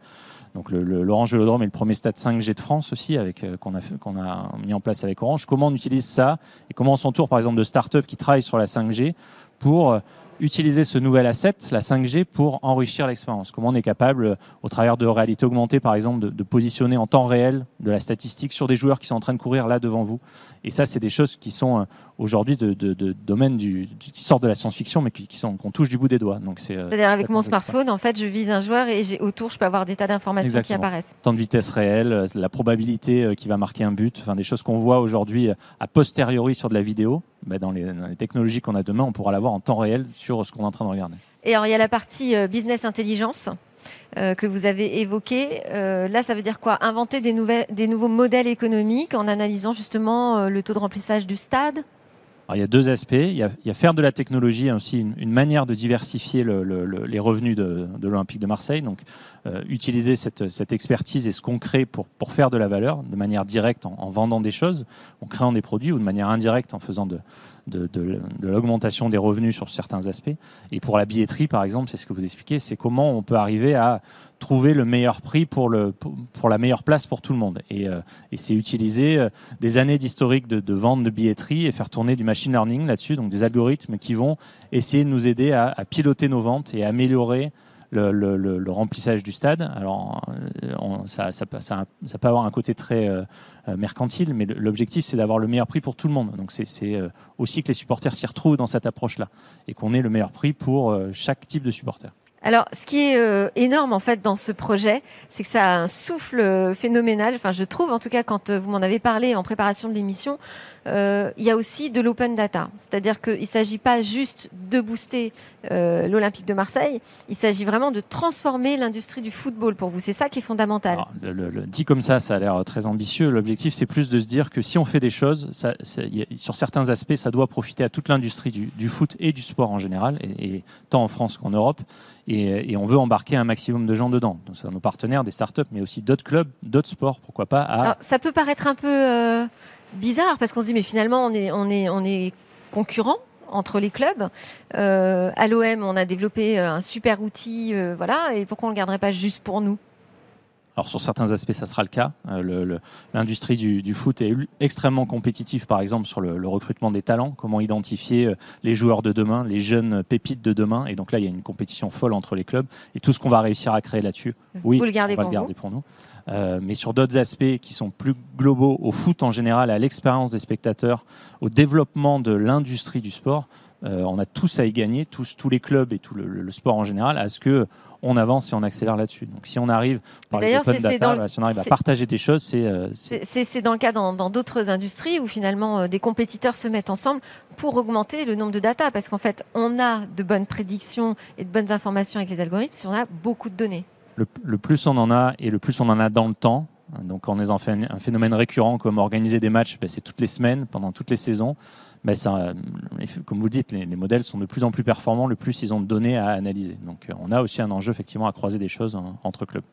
Donc l'Orange Vélodrome est le premier stade 5G de France aussi, avec euh, qu'on a, mis en place avec Orange. Comment on utilise ça et comment on s'entoure, par exemple, de start-up qui travaillent sur la 5G pour euh, utiliser ce nouvel asset, la 5G, pour enrichir l'expérience? Comment on est capable, au travers de réalité augmentée, par exemple, de, positionner en temps réel de la statistique sur des joueurs qui sont en train de courir là devant vous? Et ça, c'est des choses qui sont aujourd'hui de, de, de, domaine du, qui sortent de la science-fiction, mais qui, qui sont qu'on touche du bout des doigts. Donc c'est. C'est-à-dire avec mon smartphone, en fait, je vise un joueur et j'ai autour, je peux avoir des tas d'informations qui apparaissent. Temps de vitesse réelle, la probabilité qui va marquer un but, enfin des choses qu'on voit aujourd'hui a posteriori sur de la vidéo. Ben dans, les, dans les technologies qu'on a demain, on pourra l'avoir en temps réel sur ce qu'on est en train de regarder. Et alors il y a la partie business intelligence. Euh, que vous avez évoqué. Euh, là, ça veut dire quoi? Inventer des, nouveaux modèles économiques en analysant justement euh, le taux de remplissage du stade? Alors, il y a deux aspects. Il y a, il faire de la technologie aussi une, manière de diversifier le, le, le, les revenus de, l'Olympique de Marseille. Donc, euh, utiliser cette, expertise et ce qu'on crée pour, faire de la valeur de manière directe en, vendant des choses, en créant des produits ou de manière indirecte en faisant de, de, l'augmentation des revenus sur certains aspects. Et pour la billetterie, par exemple, c'est ce que vous expliquez, c'est comment on peut arriver à trouver le meilleur prix pour, le, pour, la meilleure place pour tout le monde. Et, euh, et c'est utiliser euh, des années d'historique de, de, vente de billetterie et faire tourner du machine learning là-dessus, donc des algorithmes qui vont essayer de nous aider à, à piloter nos ventes et à améliorer le, remplissage du stade. Alors, on, ça, peut avoir un côté très euh, mercantile, mais l'objectif, c'est d'avoir le meilleur prix pour tout le monde. Donc, c'est euh, aussi que les supporters s'y retrouvent dans cette approche-là et qu'on ait le meilleur prix pour euh, chaque type de supporter. Alors, ce qui est euh, énorme en fait dans ce projet, c'est que ça a un souffle euh, phénoménal. Enfin, je trouve, en tout cas, quand euh, vous m'en avez parlé en préparation de l'émission, euh, il y a aussi de l'open data. C'est-à-dire qu'il ne s'agit pas juste de booster euh, l'Olympique de Marseille, il s'agit vraiment de transformer l'industrie du football pour vous. C'est ça qui est fondamental. Alors, le, le, le, dit comme ça, ça a l'air très ambitieux. L'objectif, c'est plus de se dire que si on fait des choses, ça, y a, sur certains aspects, ça doit profiter à toute l'industrie du, du, foot et du sport en général, et, et tant en France qu'en Europe. Et, on veut embarquer un maximum de gens dedans. Donc, c'est nos partenaires, des startups, mais aussi d'autres clubs, d'autres sports, pourquoi pas. Ça peut paraître un peu euh, bizarre parce qu'on se dit, mais finalement, on est, on entre les clubs. Euh, à l'OM, on a développé un super outil, euh, voilà, et pourquoi on ne le garderait pas juste pour nous? Alors sur certains aspects, ça sera le cas. Euh, l'industrie du, du, foot est extrêmement compétitive, par exemple sur le, le, recrutement des talents, comment identifier euh, les joueurs de demain, les jeunes pépites de demain. Et donc là, il y a une compétition folle entre les clubs. Et tout ce qu'on va réussir à créer là-dessus, oui, le on va le garder pour nous. Euh, mais sur d'autres aspects qui sont plus globaux, au foot en général, à l'expérience des spectateurs, au développement de l'industrie du sport, on a tous à y gagner, tous, tous les clubs et tout le, sport en général, à ce que on avance et on accélère là-dessus. Donc si on arrive, bah, si on arrive à partager des choses, c'est... Euh, c'est dans le cas dans d'autres industries où finalement euh, des compétiteurs se mettent ensemble pour augmenter le nombre de data, parce qu'en fait, on a de bonnes prédictions et de bonnes informations avec les algorithmes si on a beaucoup de données. Le, plus on en a et le plus on en a dans le temps, donc en ayant fait un phénomène récurrent comme organiser des matchs, bah, c'est toutes les semaines, pendant toutes les saisons ben ça, comme vous le dites, les, modèles sont de plus en plus performants le plus ils ont de données à analyser. Donc euh, on a aussi un enjeu effectivement à croiser des choses entre clubs.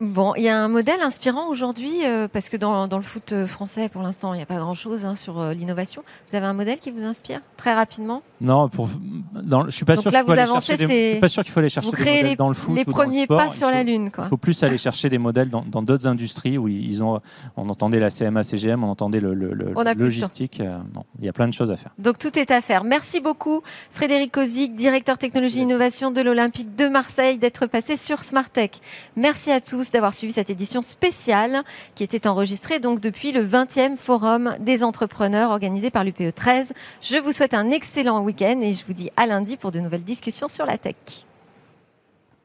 Bon, il y a un modèle inspirant aujourd'hui, euh, parce que dans, dans, le foot euh, français, pour l'instant, il n'y a pas grand-chose hein, sur euh, l'innovation. Vous avez un modèle qui vous inspire très rapidement? Non, pour, dans, je suis pas sûr qu'il faut, aller chercher des, pas sûr qu'il faut aller chercher des modèles les, dans le foot. Les premiers pas sur la Lune. Il faut plus aller chercher des modèles dans d'autres industries où ils ont, on entendait la CMA, CGM, on entendait le, le, le logistique. non, il y a plein de choses à faire. Donc tout est à faire. Merci beaucoup, Frédéric Kozik, directeur technologie innovation de l'Olympique de Marseille, d'être passé sur Smartech. Merci à tous d'avoir suivi cette édition spéciale qui était enregistrée donc depuis le 20e Forum des entrepreneurs organisé par l'UPE 13. Je vous souhaite un excellent week-end et je vous dis à lundi pour de nouvelles discussions sur la tech.